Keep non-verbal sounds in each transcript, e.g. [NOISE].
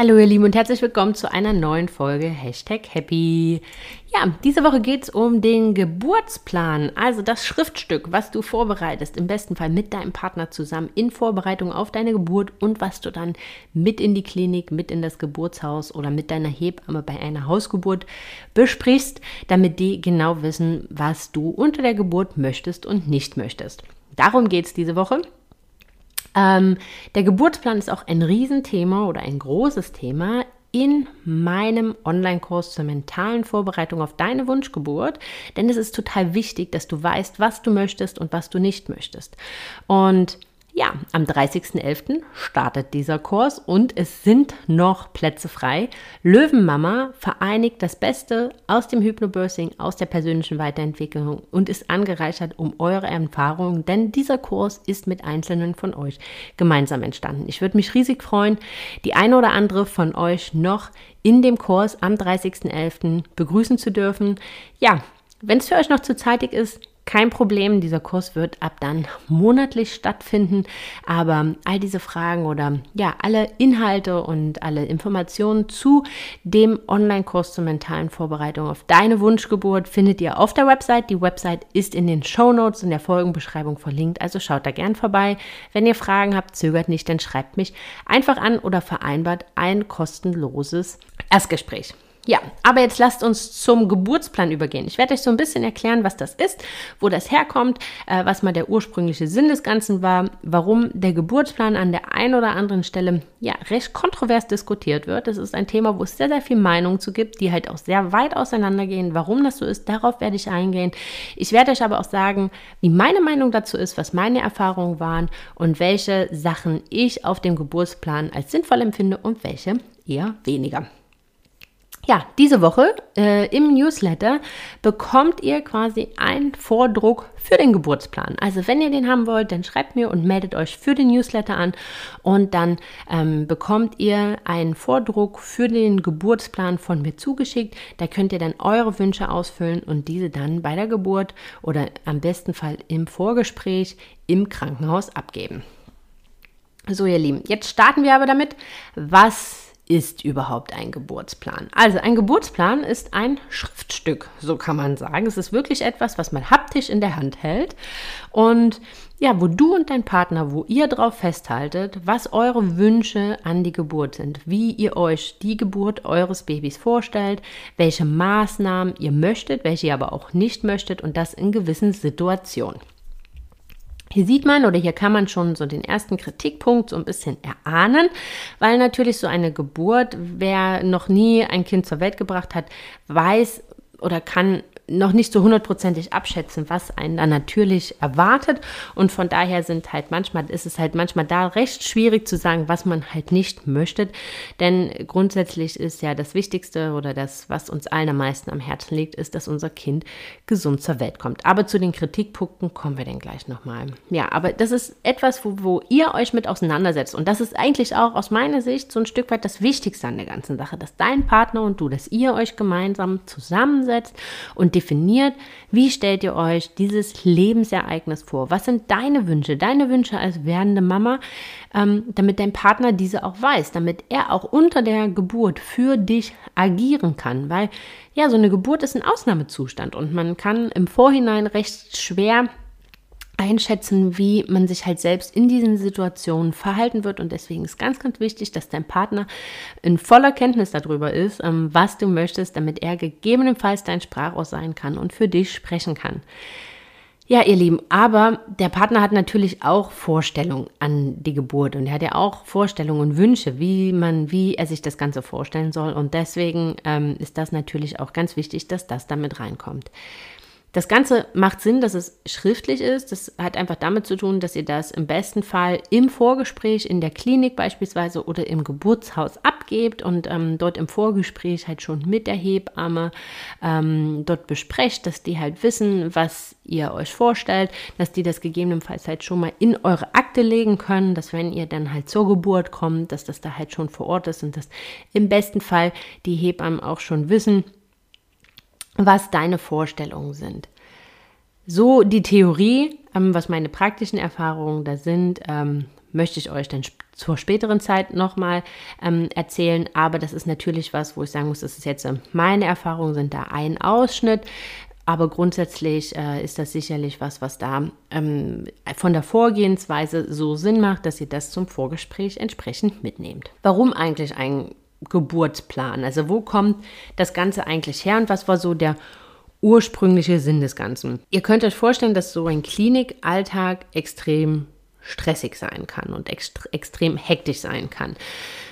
Hallo ihr Lieben und herzlich willkommen zu einer neuen Folge Hashtag Happy. Ja, diese Woche geht es um den Geburtsplan, also das Schriftstück, was du vorbereitest, im besten Fall mit deinem Partner zusammen in Vorbereitung auf deine Geburt und was du dann mit in die Klinik, mit in das Geburtshaus oder mit deiner Hebamme bei einer Hausgeburt besprichst, damit die genau wissen, was du unter der Geburt möchtest und nicht möchtest. Darum geht es diese Woche. Ähm, der Geburtsplan ist auch ein Riesenthema oder ein großes Thema in meinem Online-Kurs zur mentalen Vorbereitung auf deine Wunschgeburt, denn es ist total wichtig, dass du weißt, was du möchtest und was du nicht möchtest. Und ja, am 30.11. startet dieser Kurs und es sind noch Plätze frei. Löwenmama vereinigt das Beste aus dem Hypnobirthing, aus der persönlichen Weiterentwicklung und ist angereichert um eure Erfahrungen, denn dieser Kurs ist mit Einzelnen von euch gemeinsam entstanden. Ich würde mich riesig freuen, die eine oder andere von euch noch in dem Kurs am 30.11. begrüßen zu dürfen. Ja, wenn es für euch noch zu zeitig ist, kein Problem, dieser Kurs wird ab dann monatlich stattfinden, aber all diese Fragen oder ja, alle Inhalte und alle Informationen zu dem Online-Kurs zur mentalen Vorbereitung auf deine Wunschgeburt findet ihr auf der Website. Die Website ist in den Show Notes in der Folgenbeschreibung verlinkt, also schaut da gern vorbei. Wenn ihr Fragen habt, zögert nicht, dann schreibt mich einfach an oder vereinbart ein kostenloses Erstgespräch. Ja, aber jetzt lasst uns zum Geburtsplan übergehen. Ich werde euch so ein bisschen erklären, was das ist, wo das herkommt, äh, was mal der ursprüngliche Sinn des Ganzen war, warum der Geburtsplan an der einen oder anderen Stelle ja recht kontrovers diskutiert wird. Das ist ein Thema, wo es sehr, sehr viel Meinung zu gibt, die halt auch sehr weit auseinandergehen. Warum das so ist, darauf werde ich eingehen. Ich werde euch aber auch sagen, wie meine Meinung dazu ist, was meine Erfahrungen waren und welche Sachen ich auf dem Geburtsplan als sinnvoll empfinde und welche eher weniger. Ja, diese Woche äh, im Newsletter bekommt ihr quasi einen Vordruck für den Geburtsplan. Also wenn ihr den haben wollt, dann schreibt mir und meldet euch für den Newsletter an und dann ähm, bekommt ihr einen Vordruck für den Geburtsplan von mir zugeschickt. Da könnt ihr dann eure Wünsche ausfüllen und diese dann bei der Geburt oder am besten Fall im Vorgespräch im Krankenhaus abgeben. So ihr Lieben, jetzt starten wir aber damit, was ist überhaupt ein Geburtsplan? Also ein Geburtsplan ist ein Schriftstück, so kann man sagen. Es ist wirklich etwas, was man haptisch in der Hand hält und ja, wo du und dein Partner, wo ihr drauf festhaltet, was eure Wünsche an die Geburt sind, wie ihr euch die Geburt eures Babys vorstellt, welche Maßnahmen ihr möchtet, welche ihr aber auch nicht möchtet und das in gewissen Situationen. Hier sieht man oder hier kann man schon so den ersten Kritikpunkt so ein bisschen erahnen, weil natürlich so eine Geburt, wer noch nie ein Kind zur Welt gebracht hat, weiß oder kann noch nicht so hundertprozentig abschätzen, was einen da natürlich erwartet. Und von daher sind halt manchmal, ist es halt manchmal da recht schwierig zu sagen, was man halt nicht möchte. Denn grundsätzlich ist ja das Wichtigste oder das, was uns allen am meisten am Herzen liegt, ist, dass unser Kind gesund zur Welt kommt. Aber zu den Kritikpunkten kommen wir dann gleich nochmal. Ja, aber das ist etwas, wo, wo ihr euch mit auseinandersetzt. Und das ist eigentlich auch aus meiner Sicht so ein Stück weit das Wichtigste an der ganzen Sache, dass dein Partner und du, dass ihr euch gemeinsam zusammensetzt und definiert, wie stellt ihr euch dieses Lebensereignis vor? Was sind deine Wünsche, deine Wünsche als werdende Mama, ähm, damit dein Partner diese auch weiß, damit er auch unter der Geburt für dich agieren kann, weil ja, so eine Geburt ist ein Ausnahmezustand und man kann im Vorhinein recht schwer einschätzen, wie man sich halt selbst in diesen Situationen verhalten wird. Und deswegen ist ganz, ganz wichtig, dass dein Partner in voller Kenntnis darüber ist, ähm, was du möchtest, damit er gegebenenfalls dein Sprachrohr sein kann und für dich sprechen kann. Ja, ihr Lieben, aber der Partner hat natürlich auch Vorstellungen an die Geburt und er hat ja auch Vorstellungen und Wünsche, wie man, wie er sich das Ganze vorstellen soll. Und deswegen ähm, ist das natürlich auch ganz wichtig, dass das damit reinkommt. Das Ganze macht Sinn, dass es schriftlich ist. Das hat einfach damit zu tun, dass ihr das im besten Fall im Vorgespräch in der Klinik beispielsweise oder im Geburtshaus abgebt und ähm, dort im Vorgespräch halt schon mit der Hebamme ähm, dort besprecht, dass die halt wissen, was ihr euch vorstellt, dass die das gegebenenfalls halt schon mal in eure Akte legen können, dass wenn ihr dann halt zur Geburt kommt, dass das da halt schon vor Ort ist und dass im besten Fall die Hebammen auch schon wissen, was deine Vorstellungen sind. So die Theorie, ähm, was meine praktischen Erfahrungen da sind, ähm, möchte ich euch dann zur späteren Zeit nochmal ähm, erzählen. Aber das ist natürlich was, wo ich sagen muss, das ist jetzt ähm, meine Erfahrungen, sind da ein Ausschnitt. Aber grundsätzlich äh, ist das sicherlich was, was da ähm, von der Vorgehensweise so Sinn macht, dass ihr das zum Vorgespräch entsprechend mitnehmt. Warum eigentlich ein Geburtsplan? Also wo kommt das Ganze eigentlich her und was war so der ursprüngliche Sinn des Ganzen? Ihr könnt euch vorstellen, dass so ein Klinikalltag extrem stressig sein kann und ext extrem hektisch sein kann.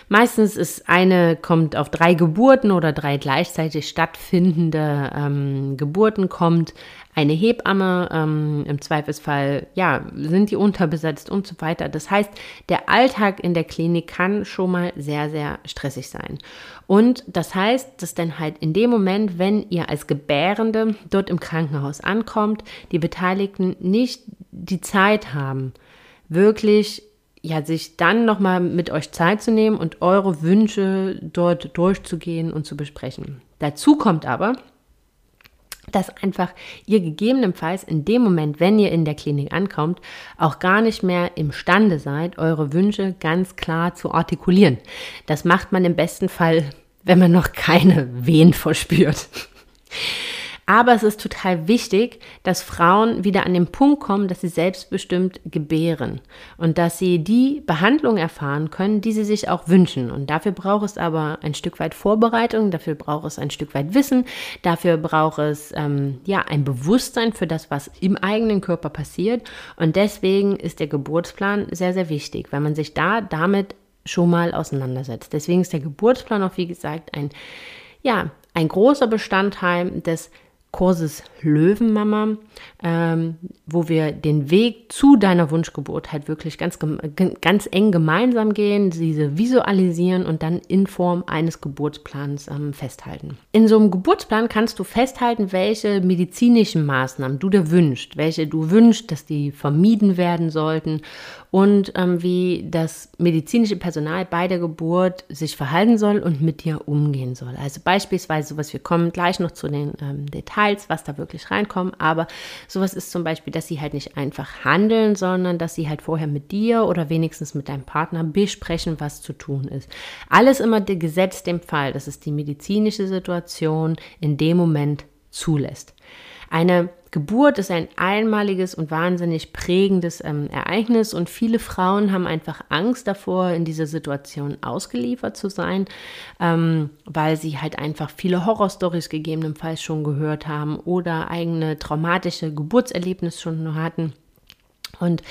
Meistens ist eine, kommt auf drei Geburten oder drei gleichzeitig stattfindende ähm, Geburten kommt eine Hebamme, ähm, im Zweifelsfall, ja, sind die unterbesetzt und so weiter. Das heißt, der Alltag in der Klinik kann schon mal sehr, sehr stressig sein. Und das heißt, dass dann halt in dem Moment, wenn ihr als Gebärende dort im Krankenhaus ankommt, die Beteiligten nicht die Zeit haben, wirklich ja, sich dann nochmal mit euch Zeit zu nehmen und eure Wünsche dort durchzugehen und zu besprechen. Dazu kommt aber, dass einfach ihr gegebenenfalls in dem Moment, wenn ihr in der Klinik ankommt, auch gar nicht mehr imstande seid, eure Wünsche ganz klar zu artikulieren. Das macht man im besten Fall, wenn man noch keine Wehen verspürt. Aber es ist total wichtig, dass Frauen wieder an den Punkt kommen, dass sie selbstbestimmt gebären und dass sie die Behandlung erfahren können, die sie sich auch wünschen. Und dafür braucht es aber ein Stück weit Vorbereitung, dafür braucht es ein Stück weit Wissen, dafür braucht es ähm, ja ein Bewusstsein für das, was im eigenen Körper passiert. Und deswegen ist der Geburtsplan sehr, sehr wichtig, weil man sich da damit schon mal auseinandersetzt. Deswegen ist der Geburtsplan auch, wie gesagt, ein ja, ein großer Bestandteil des Kurses Löwenmama, ähm, wo wir den Weg zu deiner Wunschgeburt halt wirklich ganz, ganz eng gemeinsam gehen, diese visualisieren und dann in Form eines Geburtsplans ähm, festhalten. In so einem Geburtsplan kannst du festhalten, welche medizinischen Maßnahmen du dir wünschst, welche du wünschst, dass die vermieden werden sollten und ähm, wie das medizinische Personal bei der Geburt sich verhalten soll und mit dir umgehen soll. Also beispielsweise sowas, wir kommen gleich noch zu den ähm, Details, was da wirklich reinkommt, aber sowas ist zum Beispiel, dass sie halt nicht einfach handeln, sondern dass sie halt vorher mit dir oder wenigstens mit deinem Partner besprechen, was zu tun ist. Alles immer gesetzt dem Fall, dass es die medizinische Situation in dem Moment zulässt. Eine Geburt ist ein einmaliges und wahnsinnig prägendes ähm, Ereignis und viele Frauen haben einfach Angst davor, in dieser Situation ausgeliefert zu sein, ähm, weil sie halt einfach viele Horrorstories gegebenenfalls schon gehört haben oder eigene traumatische Geburtserlebnisse schon hatten. Und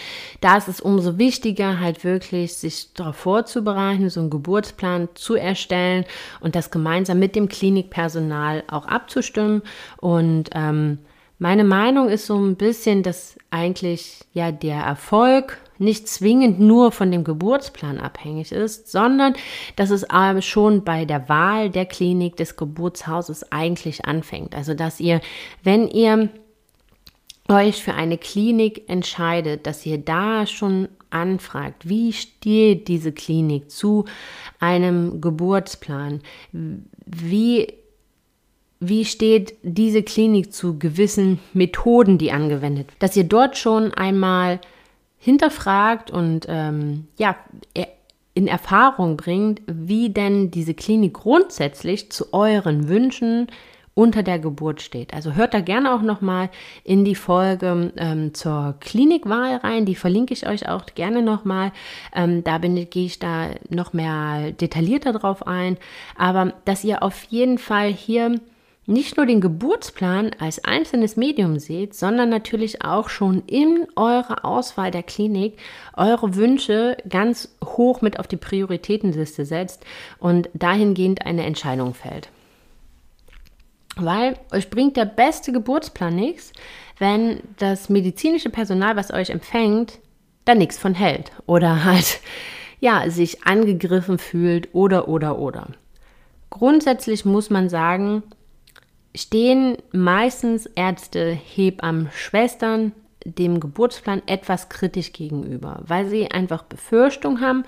da ist es umso wichtiger, halt wirklich sich darauf vorzubereiten, so einen Geburtsplan zu erstellen und das gemeinsam mit dem Klinikpersonal auch abzustimmen. Und ähm, meine Meinung ist so ein bisschen, dass eigentlich ja der Erfolg nicht zwingend nur von dem Geburtsplan abhängig ist, sondern dass es aber schon bei der Wahl der Klinik des Geburtshauses eigentlich anfängt. Also dass ihr, wenn ihr euch für eine Klinik entscheidet, dass ihr da schon anfragt, wie steht diese Klinik zu einem Geburtsplan, wie wie steht diese Klinik zu gewissen Methoden, die angewendet werden, dass ihr dort schon einmal hinterfragt und ähm, ja in Erfahrung bringt, wie denn diese Klinik grundsätzlich zu euren Wünschen unter der Geburt steht. Also hört da gerne auch nochmal in die Folge ähm, zur Klinikwahl rein. Die verlinke ich euch auch gerne nochmal. Ähm, da bin, gehe ich da noch mehr detaillierter drauf ein. Aber dass ihr auf jeden Fall hier nicht nur den Geburtsplan als einzelnes Medium seht, sondern natürlich auch schon in eurer Auswahl der Klinik eure Wünsche ganz hoch mit auf die Prioritätenliste setzt und dahingehend eine Entscheidung fällt. Weil euch bringt der beste Geburtsplan nichts, wenn das medizinische Personal, was euch empfängt, da nichts von hält oder [LAUGHS] halt ja, sich angegriffen fühlt oder oder oder. Grundsätzlich muss man sagen, stehen meistens Ärzte, Hebammen, Schwestern dem Geburtsplan etwas kritisch gegenüber, weil sie einfach Befürchtung haben,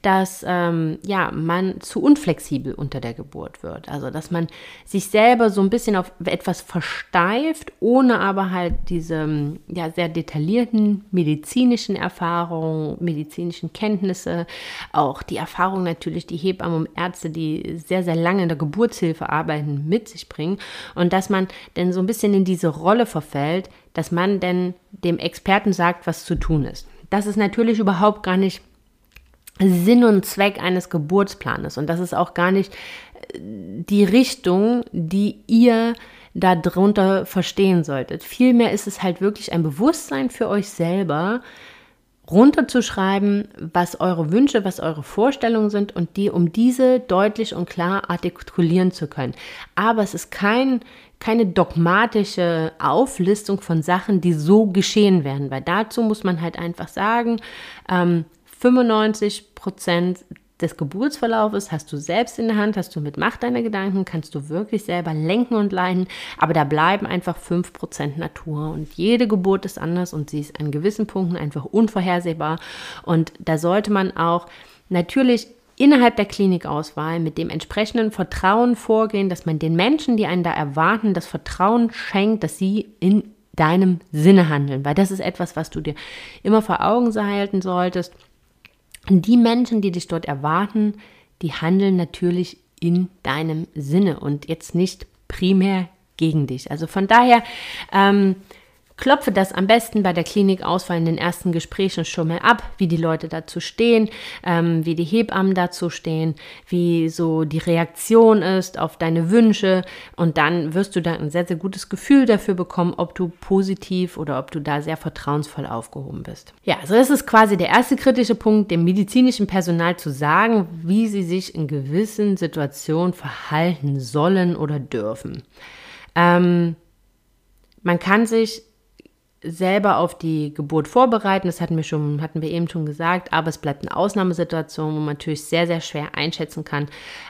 dass ähm, ja, man zu unflexibel unter der Geburt wird. Also dass man sich selber so ein bisschen auf etwas versteift, ohne aber halt diese ja, sehr detaillierten medizinischen Erfahrungen, medizinischen Kenntnisse, auch die Erfahrung natürlich, die Hebammen und Ärzte, die sehr, sehr lange in der Geburtshilfe arbeiten, mit sich bringen. Und dass man denn so ein bisschen in diese Rolle verfällt, dass man denn dem Experten sagt, was zu tun ist. Das ist natürlich überhaupt gar nicht Sinn und Zweck eines Geburtsplanes und das ist auch gar nicht äh, die Richtung, die ihr darunter verstehen solltet. Vielmehr ist es halt wirklich ein Bewusstsein für euch selber, runterzuschreiben, was eure Wünsche, was eure Vorstellungen sind und die, um diese deutlich und klar artikulieren zu können. Aber es ist kein, keine dogmatische Auflistung von Sachen, die so geschehen werden, weil dazu muss man halt einfach sagen, ähm, 95 Prozent des Geburtsverlaufes hast du selbst in der Hand, hast du mit Macht deiner Gedanken, kannst du wirklich selber lenken und leiten, aber da bleiben einfach 5% Natur. Und jede Geburt ist anders und sie ist an gewissen Punkten einfach unvorhersehbar. Und da sollte man auch natürlich innerhalb der Klinikauswahl mit dem entsprechenden Vertrauen vorgehen, dass man den Menschen, die einen da erwarten, das Vertrauen schenkt, dass sie in deinem Sinne handeln, weil das ist etwas, was du dir immer vor Augen halten solltest die Menschen, die dich dort erwarten, die handeln natürlich in deinem Sinne und jetzt nicht primär gegen dich. Also von daher ähm, Klopfe das am besten bei der Klinikauswahl in den ersten Gesprächen schon mal ab, wie die Leute dazu stehen, ähm, wie die Hebammen dazu stehen, wie so die Reaktion ist auf deine Wünsche und dann wirst du da ein sehr, sehr gutes Gefühl dafür bekommen, ob du positiv oder ob du da sehr vertrauensvoll aufgehoben bist. Ja, also das ist quasi der erste kritische Punkt, dem medizinischen Personal zu sagen, wie sie sich in gewissen Situationen verhalten sollen oder dürfen. Ähm, man kann sich selber auf die Geburt vorbereiten. Das hatten wir schon, hatten wir eben schon gesagt, aber es bleibt eine Ausnahmesituation, wo man natürlich sehr, sehr schwer einschätzen kann,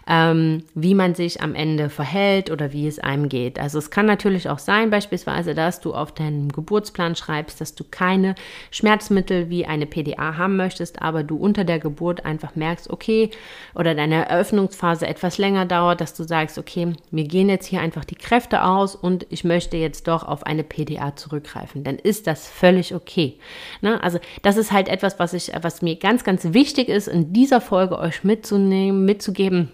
ähm, wie man sich am Ende verhält oder wie es einem geht. Also es kann natürlich auch sein, beispielsweise, dass du auf deinem Geburtsplan schreibst, dass du keine Schmerzmittel wie eine PDA haben möchtest, aber du unter der Geburt einfach merkst, okay, oder deine Eröffnungsphase etwas länger dauert, dass du sagst, okay, mir gehen jetzt hier einfach die Kräfte aus und ich möchte jetzt doch auf eine PDA zurückgreifen. Denn ist das völlig okay. Ne? Also das ist halt etwas, was ich, was mir ganz, ganz wichtig ist, in dieser Folge euch mitzunehmen, mitzugeben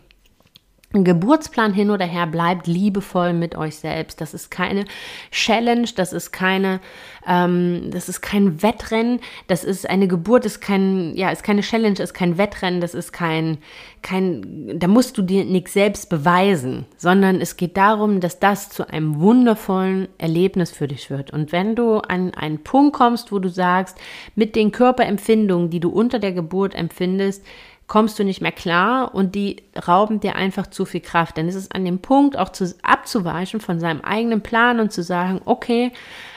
Geburtsplan hin oder her, bleibt liebevoll mit euch selbst. Das ist keine Challenge, das ist keine, ähm, das ist kein Wettrennen, das ist eine Geburt, ist kein, ja, ist keine Challenge, ist kein Wettrennen, das ist kein, kein, da musst du dir nichts selbst beweisen, sondern es geht darum, dass das zu einem wundervollen Erlebnis für dich wird. Und wenn du an einen Punkt kommst, wo du sagst, mit den Körperempfindungen, die du unter der Geburt empfindest, kommst du nicht mehr klar und die rauben dir einfach zu viel Kraft. Denn es ist an dem Punkt auch zu, abzuweichen von seinem eigenen Plan und zu sagen, okay,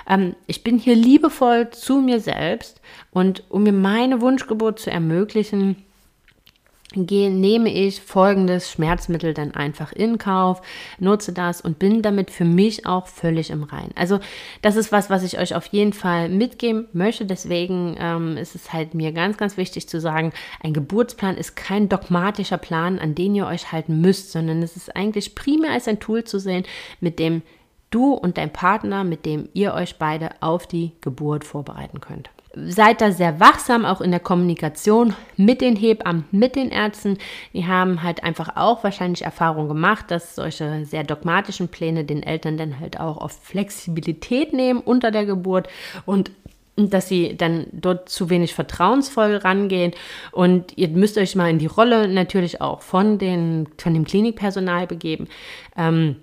ähm, ich bin hier liebevoll zu mir selbst und um mir meine Wunschgeburt zu ermöglichen, nehme ich folgendes Schmerzmittel dann einfach in Kauf, nutze das und bin damit für mich auch völlig im Rein. Also das ist was, was ich euch auf jeden Fall mitgeben möchte. Deswegen ähm, ist es halt mir ganz, ganz wichtig zu sagen, ein Geburtsplan ist kein dogmatischer Plan, an den ihr euch halten müsst, sondern es ist eigentlich primär als ein Tool zu sehen, mit dem du und dein Partner, mit dem ihr euch beide auf die Geburt vorbereiten könnt. Seid da sehr wachsam, auch in der Kommunikation mit den Hebammen, mit den Ärzten. Die haben halt einfach auch wahrscheinlich Erfahrung gemacht, dass solche sehr dogmatischen Pläne den Eltern dann halt auch auf Flexibilität nehmen unter der Geburt und dass sie dann dort zu wenig vertrauensvoll rangehen. Und ihr müsst euch mal in die Rolle natürlich auch von, den, von dem Klinikpersonal begeben. Ähm,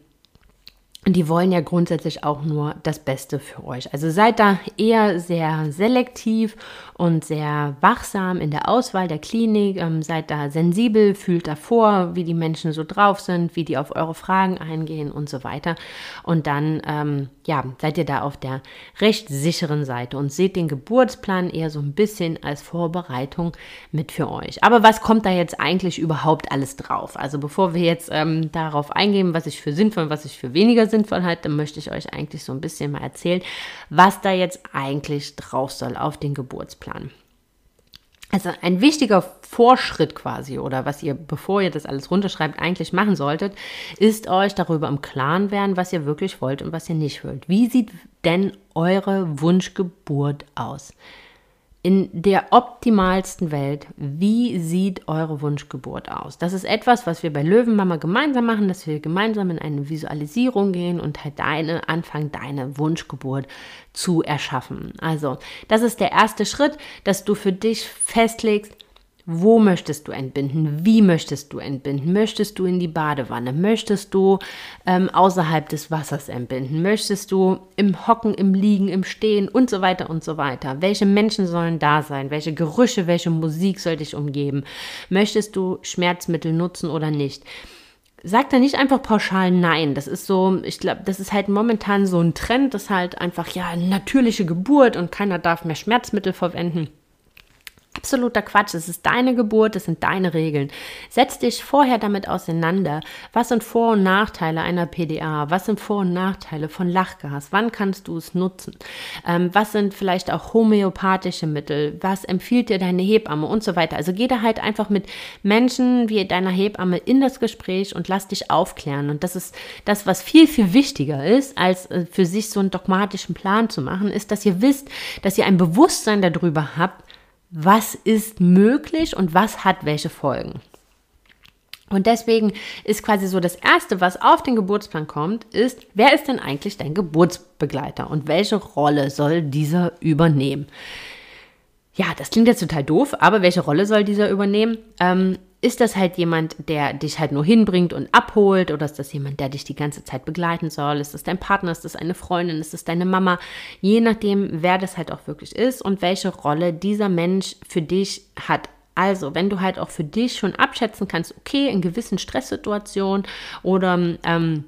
die wollen ja grundsätzlich auch nur das Beste für euch. Also seid da eher sehr selektiv und sehr wachsam in der Auswahl der Klinik. Ähm, seid da sensibel, fühlt davor, wie die Menschen so drauf sind, wie die auf eure Fragen eingehen und so weiter. Und dann, ähm, ja, seid ihr da auf der recht sicheren Seite und seht den Geburtsplan eher so ein bisschen als Vorbereitung mit für euch. Aber was kommt da jetzt eigentlich überhaupt alles drauf? Also bevor wir jetzt ähm, darauf eingehen, was ich für sinnvoll und was ich für weniger sinnvoll halte, möchte ich euch eigentlich so ein bisschen mal erzählen, was da jetzt eigentlich drauf soll auf den Geburtsplan. Also ein wichtiger Vorschritt quasi oder was ihr, bevor ihr das alles runterschreibt, eigentlich machen solltet, ist euch darüber im Klaren werden, was ihr wirklich wollt und was ihr nicht wollt. Wie sieht denn eure Wunschgeburt aus? In der optimalsten Welt, wie sieht eure Wunschgeburt aus? Das ist etwas, was wir bei Löwenmama gemeinsam machen, dass wir gemeinsam in eine Visualisierung gehen und halt deine, anfangen, deine Wunschgeburt zu erschaffen. Also, das ist der erste Schritt, dass du für dich festlegst, wo möchtest du entbinden? Wie möchtest du entbinden? Möchtest du in die Badewanne? Möchtest du ähm, außerhalb des Wassers entbinden? Möchtest du im Hocken, im Liegen, im Stehen und so weiter und so weiter? Welche Menschen sollen da sein? Welche Gerüche, welche Musik soll dich umgeben? Möchtest du Schmerzmittel nutzen oder nicht? Sag da nicht einfach pauschal nein. Das ist so, ich glaube, das ist halt momentan so ein Trend, das halt einfach, ja, natürliche Geburt und keiner darf mehr Schmerzmittel verwenden absoluter Quatsch. Es ist deine Geburt, es sind deine Regeln. Setz dich vorher damit auseinander. Was sind Vor- und Nachteile einer PDA? Was sind Vor- und Nachteile von Lachgas? Wann kannst du es nutzen? Ähm, was sind vielleicht auch homöopathische Mittel? Was empfiehlt dir deine Hebamme und so weiter? Also geh da halt einfach mit Menschen wie deiner Hebamme in das Gespräch und lass dich aufklären. Und das ist das, was viel, viel wichtiger ist, als äh, für sich so einen dogmatischen Plan zu machen, ist, dass ihr wisst, dass ihr ein Bewusstsein darüber habt, was ist möglich und was hat welche Folgen. Und deswegen ist quasi so das Erste, was auf den Geburtsplan kommt, ist, wer ist denn eigentlich dein Geburtsbegleiter und welche Rolle soll dieser übernehmen? Ja, das klingt jetzt total doof, aber welche Rolle soll dieser übernehmen? Ähm, ist das halt jemand, der dich halt nur hinbringt und abholt oder ist das jemand, der dich die ganze Zeit begleiten soll? Ist das dein Partner? Ist das eine Freundin? Ist das deine Mama? Je nachdem, wer das halt auch wirklich ist und welche Rolle dieser Mensch für dich hat. Also, wenn du halt auch für dich schon abschätzen kannst, okay, in gewissen Stresssituationen oder ähm,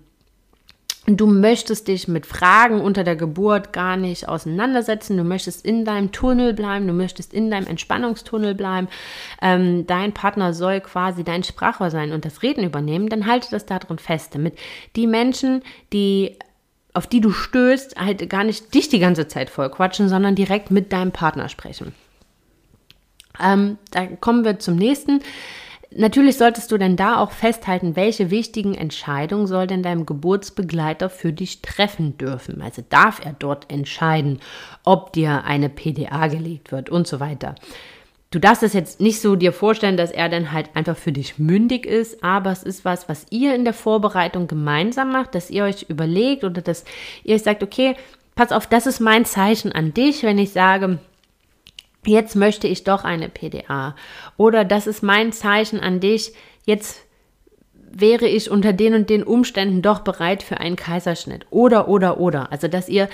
Du möchtest dich mit Fragen unter der Geburt gar nicht auseinandersetzen. Du möchtest in deinem Tunnel bleiben. Du möchtest in deinem Entspannungstunnel bleiben. Ähm, dein Partner soll quasi dein Sprachrohr sein und das Reden übernehmen. Dann halte das darin fest, damit die Menschen, die auf die du stößt, halt gar nicht dich die ganze Zeit voll quatschen, sondern direkt mit deinem Partner sprechen. Ähm, da kommen wir zum nächsten. Natürlich solltest du denn da auch festhalten, welche wichtigen Entscheidungen soll denn dein Geburtsbegleiter für dich treffen dürfen. Also darf er dort entscheiden, ob dir eine PDA gelegt wird und so weiter. Du darfst es jetzt nicht so dir vorstellen, dass er dann halt einfach für dich mündig ist, aber es ist was, was ihr in der Vorbereitung gemeinsam macht, dass ihr euch überlegt oder dass ihr euch sagt, okay, pass auf, das ist mein Zeichen an dich, wenn ich sage, jetzt möchte ich doch eine PDA. Oder das ist mein Zeichen an dich, jetzt wäre ich unter den und den Umständen doch bereit für einen Kaiserschnitt. Oder, oder, oder. Also, dass ihr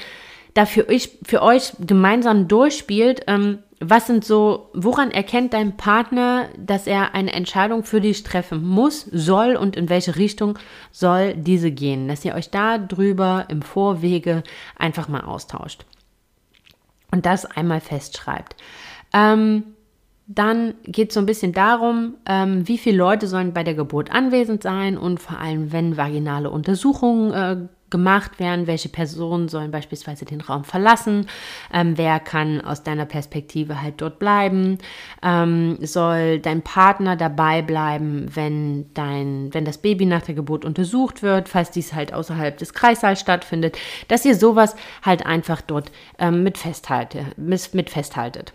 da für euch, für euch gemeinsam durchspielt, ähm, was sind so, woran erkennt dein Partner, dass er eine Entscheidung für dich treffen muss, soll und in welche Richtung soll diese gehen? Dass ihr euch da drüber im Vorwege einfach mal austauscht und das einmal festschreibt. Ähm, dann geht es so ein bisschen darum, ähm, wie viele Leute sollen bei der Geburt anwesend sein und vor allem, wenn vaginale Untersuchungen äh, gemacht werden, welche Personen sollen beispielsweise den Raum verlassen, ähm, wer kann aus deiner Perspektive halt dort bleiben, ähm, soll dein Partner dabei bleiben, wenn dein, wenn das Baby nach der Geburt untersucht wird, falls dies halt außerhalb des Kreissaals stattfindet, dass ihr sowas halt einfach dort ähm, mit, festhalte, mit, mit festhaltet.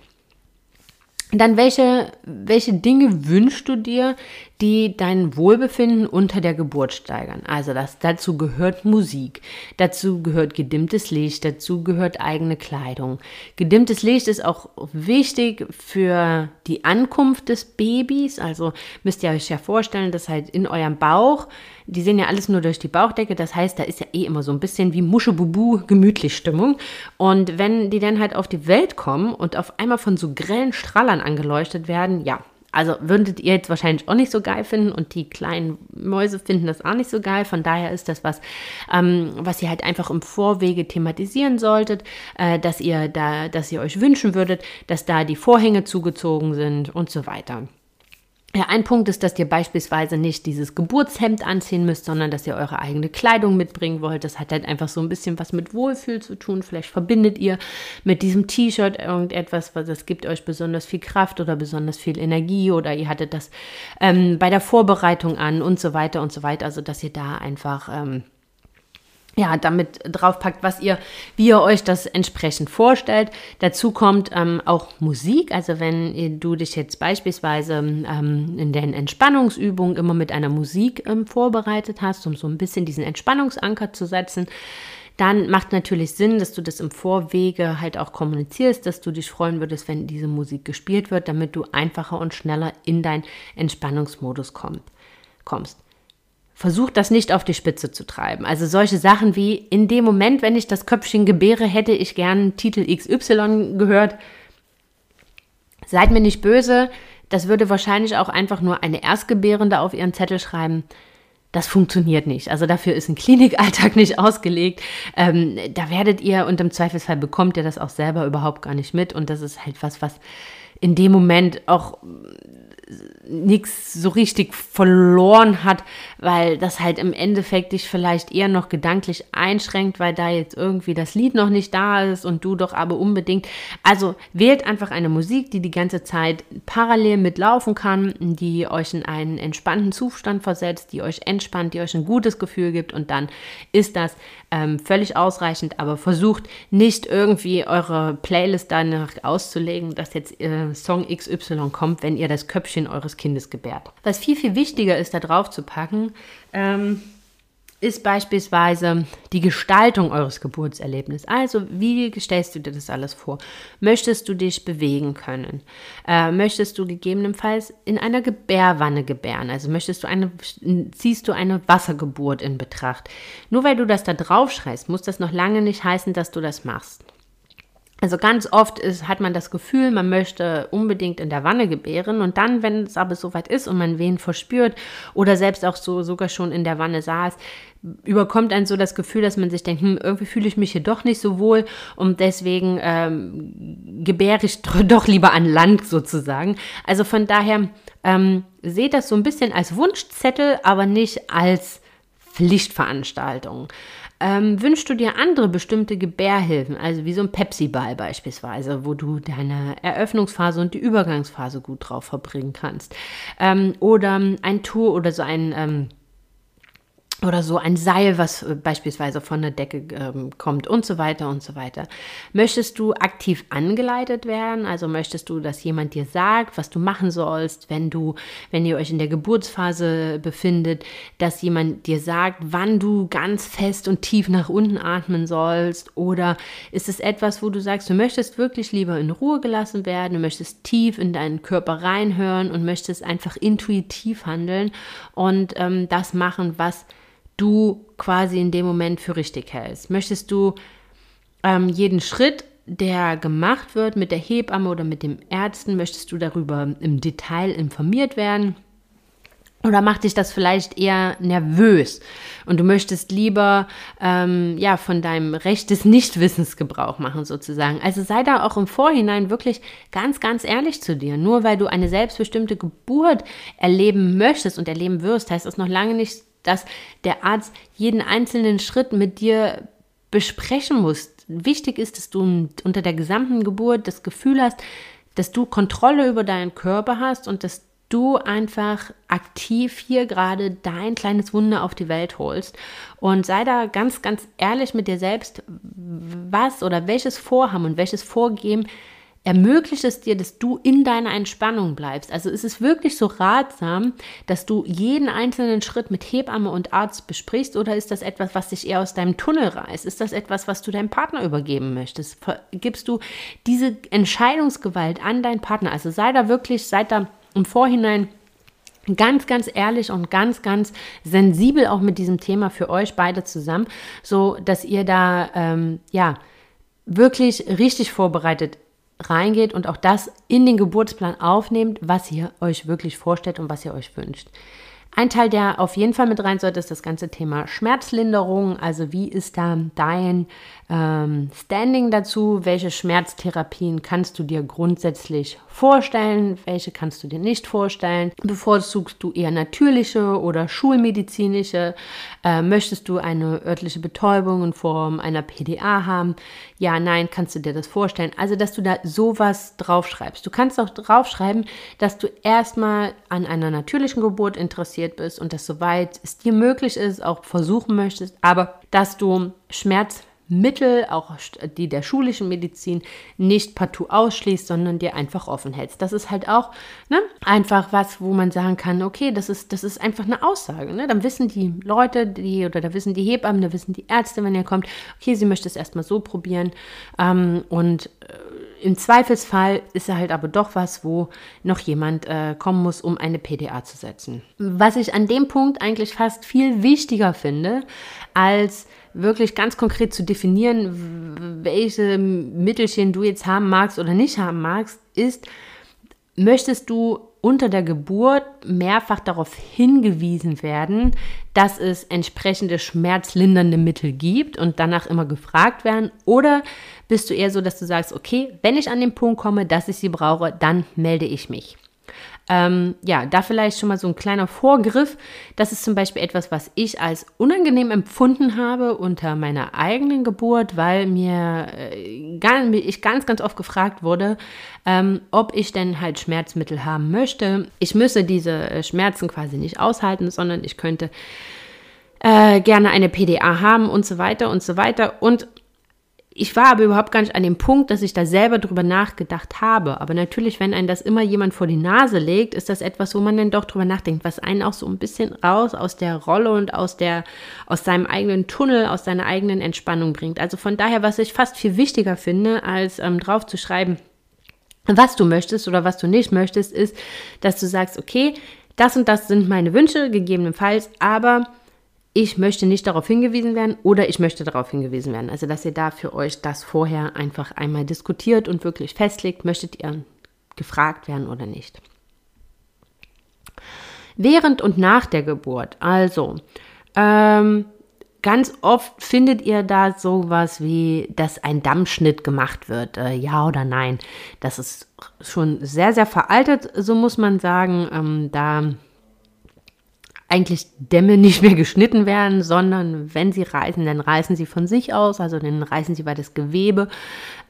Dann welche, welche Dinge wünschst du dir, die dein Wohlbefinden unter der Geburt steigern. Also das, dazu gehört Musik, dazu gehört gedimmtes Licht, dazu gehört eigene Kleidung. Gedimmtes Licht ist auch wichtig für die Ankunft des Babys. Also müsst ihr euch ja vorstellen, dass halt in eurem Bauch, die sehen ja alles nur durch die Bauchdecke, das heißt, da ist ja eh immer so ein bisschen wie Muschebubu gemütlich Stimmung. Und wenn die dann halt auf die Welt kommen und auf einmal von so grellen Strahlern angeleuchtet werden, ja, Also würdet ihr jetzt wahrscheinlich auch nicht so geil finden und die kleinen Mäuse finden das auch nicht so geil. Von daher ist das was, ähm, was ihr halt einfach im Vorwege thematisieren solltet, äh, dass ihr da, dass ihr euch wünschen würdet, dass da die Vorhänge zugezogen sind und so weiter. Ja, ein Punkt ist, dass ihr beispielsweise nicht dieses Geburtshemd anziehen müsst, sondern dass ihr eure eigene Kleidung mitbringen wollt. Das hat halt einfach so ein bisschen was mit Wohlfühl zu tun. Vielleicht verbindet ihr mit diesem T-Shirt irgendetwas, was das gibt euch besonders viel Kraft oder besonders viel Energie oder ihr hattet das ähm, bei der Vorbereitung an und so weiter und so weiter. Also, dass ihr da einfach ähm, ja, damit draufpackt, was ihr, wie ihr euch das entsprechend vorstellt. Dazu kommt ähm, auch Musik. Also wenn du dich jetzt beispielsweise ähm, in den Entspannungsübungen immer mit einer Musik ähm, vorbereitet hast, um so ein bisschen diesen Entspannungsanker zu setzen, dann macht natürlich Sinn, dass du das im Vorwege halt auch kommunizierst, dass du dich freuen würdest, wenn diese Musik gespielt wird, damit du einfacher und schneller in deinen Entspannungsmodus komm, kommst versucht das nicht auf die Spitze zu treiben. Also solche Sachen wie in dem Moment, wenn ich das Köpfchen gebäre, hätte ich gern Titel XY gehört. Seid mir nicht böse, das würde wahrscheinlich auch einfach nur eine Erstgebärende auf ihren Zettel schreiben. Das funktioniert nicht. Also dafür ist ein Klinikalltag [LAUGHS] nicht ausgelegt. Ähm, da werdet ihr und im Zweifelsfall bekommt ihr das auch selber überhaupt gar nicht mit. Und das ist halt was, was in dem Moment auch nichts so richtig verloren hat, weil das halt im Endeffekt dich vielleicht eher noch gedanklich einschränkt, weil da jetzt irgendwie das Lied noch nicht da ist und du doch aber unbedingt. Also wählt einfach eine Musik, die die ganze Zeit parallel mitlaufen kann, die euch in einen entspannten Zustand versetzt, die euch entspannt, die euch ein gutes Gefühl gibt und dann ist das ähm, völlig ausreichend, aber versucht nicht irgendwie eure Playlist danach auszulegen, dass jetzt äh, Song XY kommt, wenn ihr das Köpfchen eures Kindes gebärt. Was viel, viel wichtiger ist, da drauf zu packen, ähm, ist beispielsweise die Gestaltung eures Geburtserlebnisses. Also, wie stellst du dir das alles vor? Möchtest du dich bewegen können? Äh, möchtest du gegebenenfalls in einer Gebärwanne gebären? Also, möchtest du eine, ziehst du eine Wassergeburt in Betracht? Nur weil du das da drauf schreist, muss das noch lange nicht heißen, dass du das machst. Also ganz oft ist, hat man das Gefühl, man möchte unbedingt in der Wanne gebären und dann, wenn es aber soweit ist und man wen verspürt oder selbst auch so sogar schon in der Wanne saß, überkommt einen so das Gefühl, dass man sich denkt, hm, irgendwie fühle ich mich hier doch nicht so wohl und deswegen ähm, gebäre ich [LAUGHS] doch lieber an Land sozusagen. Also von daher ähm, seht das so ein bisschen als Wunschzettel, aber nicht als Pflichtveranstaltung. Ähm, wünschst du dir andere bestimmte Gebärhilfen, also wie so ein Pepsi-Ball beispielsweise, wo du deine Eröffnungsphase und die Übergangsphase gut drauf verbringen kannst? Ähm, oder ein Tour oder so ein ähm, oder so ein Seil, was äh, beispielsweise von der Decke ähm, kommt und so weiter und so weiter. Möchtest du aktiv angeleitet werden? Also möchtest du, dass jemand dir sagt, was du machen sollst, wenn du, wenn ihr euch in der Geburtsphase befindet, dass jemand dir sagt, wann du ganz fest und tief nach unten atmen sollst? Oder ist es etwas, wo du sagst, du möchtest wirklich lieber in Ruhe gelassen werden, du möchtest tief in deinen Körper reinhören und möchtest einfach intuitiv handeln und ähm, das machen, was du quasi in dem Moment für richtig hältst. Möchtest du ähm, jeden Schritt, der gemacht wird mit der Hebamme oder mit dem Ärzten, möchtest du darüber im Detail informiert werden? Oder macht dich das vielleicht eher nervös und du möchtest lieber ähm, ja von deinem Recht des Nichtwissens Gebrauch machen sozusagen. Also sei da auch im Vorhinein wirklich ganz, ganz ehrlich zu dir. Nur weil du eine selbstbestimmte Geburt erleben möchtest und erleben wirst, heißt das noch lange nicht, dass der Arzt jeden einzelnen Schritt mit dir besprechen muss. Wichtig ist, dass du unter der gesamten Geburt das Gefühl hast, dass du Kontrolle über deinen Körper hast und dass du einfach aktiv hier gerade dein kleines Wunder auf die Welt holst. Und sei da ganz, ganz ehrlich mit dir selbst, was oder welches Vorhaben und welches Vorgehen ermöglicht es dir, dass du in deiner Entspannung bleibst. Also ist es wirklich so ratsam, dass du jeden einzelnen Schritt mit Hebamme und Arzt besprichst oder ist das etwas, was dich eher aus deinem Tunnel reißt? Ist das etwas, was du deinem Partner übergeben möchtest? Gibst du diese Entscheidungsgewalt an deinen Partner? Also sei da wirklich, sei da im Vorhinein ganz, ganz ehrlich und ganz, ganz sensibel auch mit diesem Thema für euch beide zusammen, so dass ihr da ähm, ja wirklich richtig vorbereitet reingeht und auch das in den Geburtsplan aufnehmt, was ihr euch wirklich vorstellt und was ihr euch wünscht. Ein Teil, der auf jeden Fall mit rein sollte, ist das ganze Thema Schmerzlinderung. Also wie ist da dein ähm, Standing dazu? Welche Schmerztherapien kannst du dir grundsätzlich vorstellen? Welche kannst du dir nicht vorstellen? Bevorzugst du eher natürliche oder schulmedizinische? Äh, möchtest du eine örtliche Betäubung in Form einer PDA haben? Ja, nein, kannst du dir das vorstellen? Also, dass du da sowas draufschreibst. Du kannst auch draufschreiben, dass du erstmal an einer natürlichen Geburt interessiert bist und dass soweit es dir möglich ist, auch versuchen möchtest, aber dass du Schmerz Mittel, auch die der schulischen Medizin, nicht partout ausschließt, sondern dir einfach offen hältst. Das ist halt auch ne, einfach was, wo man sagen kann, okay, das ist, das ist einfach eine Aussage. Ne? Dann wissen die Leute, die oder da wissen die Hebammen, da wissen die Ärzte, wenn ihr kommt, okay, sie möchte es erstmal so probieren. Ähm, und äh, im Zweifelsfall ist er halt aber doch was, wo noch jemand äh, kommen muss, um eine PDA zu setzen. Was ich an dem Punkt eigentlich fast viel wichtiger finde, als wirklich ganz konkret zu definieren, welche Mittelchen du jetzt haben magst oder nicht haben magst, ist, möchtest du unter der Geburt mehrfach darauf hingewiesen werden, dass es entsprechende schmerzlindernde Mittel gibt und danach immer gefragt werden? Oder bist du eher so, dass du sagst, okay, wenn ich an den Punkt komme, dass ich sie brauche, dann melde ich mich? Ähm, ja, da vielleicht schon mal so ein kleiner Vorgriff. Das ist zum Beispiel etwas, was ich als unangenehm empfunden habe unter meiner eigenen Geburt, weil mir äh, ich ganz, ganz oft gefragt wurde, ähm, ob ich denn halt Schmerzmittel haben möchte. Ich müsse diese äh, Schmerzen quasi nicht aushalten, sondern ich könnte äh, gerne eine PDA haben und so weiter und so weiter. Und ich war aber überhaupt gar nicht an dem Punkt, dass ich da selber drüber nachgedacht habe. Aber natürlich, wenn einem das immer jemand vor die Nase legt, ist das etwas, wo man dann doch drüber nachdenkt, was einen auch so ein bisschen raus aus der Rolle und aus der, aus seinem eigenen Tunnel, aus seiner eigenen Entspannung bringt. Also von daher, was ich fast viel wichtiger finde, als ähm, drauf zu schreiben, was du möchtest oder was du nicht möchtest, ist, dass du sagst, okay, das und das sind meine Wünsche, gegebenenfalls, aber ich möchte nicht darauf hingewiesen werden oder ich möchte darauf hingewiesen werden. Also, dass ihr da für euch das vorher einfach einmal diskutiert und wirklich festlegt, möchtet ihr gefragt werden oder nicht. Während und nach der Geburt, also ähm, ganz oft findet ihr da sowas wie, dass ein Dammschnitt gemacht wird, äh, ja oder nein. Das ist schon sehr, sehr veraltet, so muss man sagen. Ähm, da eigentlich Dämme nicht mehr geschnitten werden, sondern wenn sie reißen, dann reißen sie von sich aus, also dann reißen sie, weil das Gewebe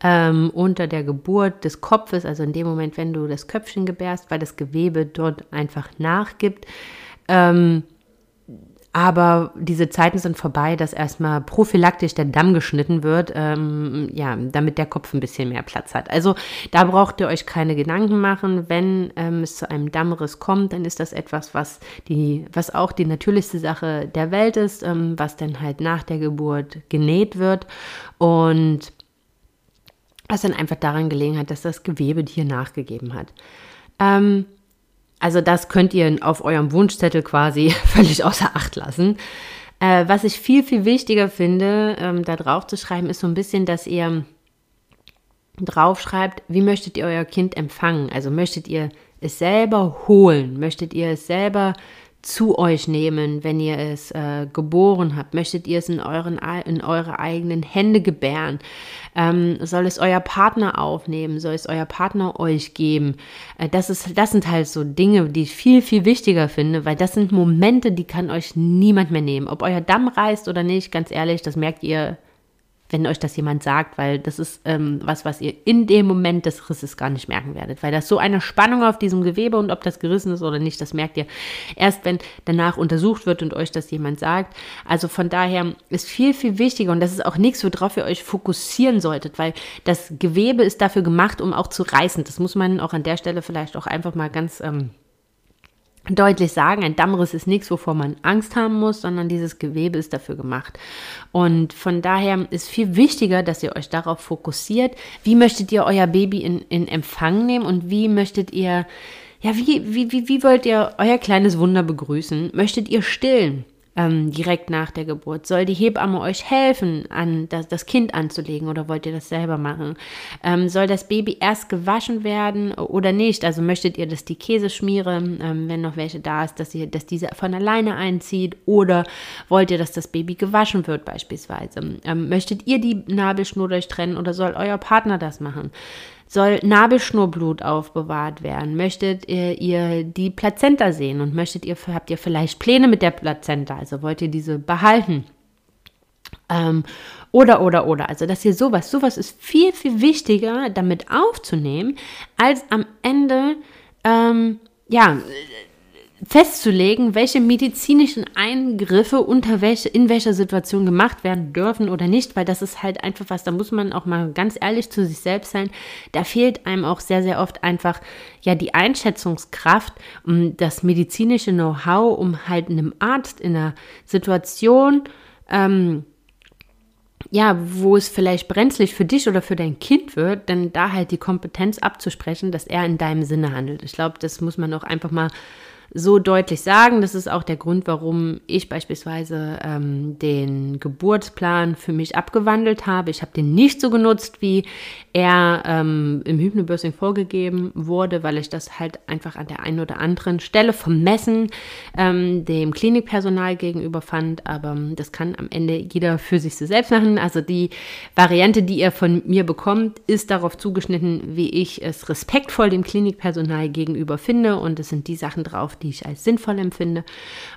ähm, unter der Geburt des Kopfes, also in dem Moment, wenn du das Köpfchen gebärst, weil das Gewebe dort einfach nachgibt, ähm, aber diese Zeiten sind vorbei, dass erstmal prophylaktisch der Damm geschnitten wird, ähm, ja, damit der Kopf ein bisschen mehr Platz hat. Also da braucht ihr euch keine Gedanken machen. Wenn ähm, es zu einem Dammriss kommt, dann ist das etwas, was die, was auch die natürlichste Sache der Welt ist, ähm, was dann halt nach der Geburt genäht wird und was dann einfach daran gelegen hat, dass das Gewebe hier nachgegeben hat. Ähm, also das könnt ihr auf eurem Wunschzettel quasi [LAUGHS] völlig außer Acht lassen. Äh, was ich viel, viel wichtiger finde, ähm, da drauf zu schreiben, ist so ein bisschen, dass ihr draufschreibt, wie möchtet ihr euer Kind empfangen? Also möchtet ihr es selber holen? Möchtet ihr es selber zu euch nehmen, wenn ihr es äh, geboren habt? Möchtet ihr es in, euren, in eure eigenen Hände gebären? Ähm, soll es euer Partner aufnehmen? Soll es euer Partner euch geben? Äh, das, ist, das sind halt so Dinge, die ich viel, viel wichtiger finde, weil das sind Momente, die kann euch niemand mehr nehmen. Ob euer Damm reißt oder nicht, ganz ehrlich, das merkt ihr wenn euch das jemand sagt, weil das ist ähm, was, was ihr in dem Moment des Risses gar nicht merken werdet, weil das so eine Spannung auf diesem Gewebe und ob das gerissen ist oder nicht, das merkt ihr erst, wenn danach untersucht wird und euch das jemand sagt. Also von daher ist viel, viel wichtiger und das ist auch nichts, worauf ihr euch fokussieren solltet, weil das Gewebe ist dafür gemacht, um auch zu reißen. Das muss man auch an der Stelle vielleicht auch einfach mal ganz ähm, deutlich sagen, ein Dammriss ist nichts, wovor man Angst haben muss, sondern dieses Gewebe ist dafür gemacht. Und von daher ist viel wichtiger, dass ihr euch darauf fokussiert, wie möchtet ihr euer Baby in, in Empfang nehmen und wie möchtet ihr, ja, wie, wie, wie, wie wollt ihr euer kleines Wunder begrüßen? Möchtet ihr stillen? Ähm, direkt nach der Geburt? Soll die Hebamme euch helfen, an das, das Kind anzulegen oder wollt ihr das selber machen? Ähm, soll das Baby erst gewaschen werden oder nicht? Also möchtet ihr, dass die Käseschmiere, ähm, wenn noch welche da ist, dass, ihr, dass diese von alleine einzieht oder wollt ihr, dass das Baby gewaschen wird beispielsweise? Ähm, möchtet ihr die Nabelschnur durchtrennen oder soll euer Partner das machen? Soll Nabelschnurblut aufbewahrt werden? Möchtet ihr, ihr, die Plazenta sehen und möchtet ihr, habt ihr vielleicht Pläne mit der Plazenta? Also wollt ihr diese behalten? Ähm, oder, oder, oder. Also, dass ihr sowas, sowas ist viel, viel wichtiger damit aufzunehmen, als am Ende, ähm, ja, festzulegen, welche medizinischen Eingriffe unter welche, in welcher Situation gemacht werden dürfen oder nicht, weil das ist halt einfach was, da muss man auch mal ganz ehrlich zu sich selbst sein. Da fehlt einem auch sehr, sehr oft einfach ja die Einschätzungskraft, um das medizinische Know-how, um halt einem Arzt in einer Situation, ähm, ja, wo es vielleicht brenzlig für dich oder für dein Kind wird, dann da halt die Kompetenz abzusprechen, dass er in deinem Sinne handelt. Ich glaube, das muss man auch einfach mal so deutlich sagen. Das ist auch der Grund, warum ich beispielsweise ähm, den Geburtsplan für mich abgewandelt habe. Ich habe den nicht so genutzt, wie er ähm, im Hypnobirthing vorgegeben wurde, weil ich das halt einfach an der einen oder anderen Stelle vom Messen ähm, dem Klinikpersonal gegenüber fand. Aber das kann am Ende jeder für sich selbst machen. Also die Variante, die ihr von mir bekommt, ist darauf zugeschnitten, wie ich es respektvoll dem Klinikpersonal gegenüber finde. Und es sind die Sachen drauf, die ich als sinnvoll empfinde.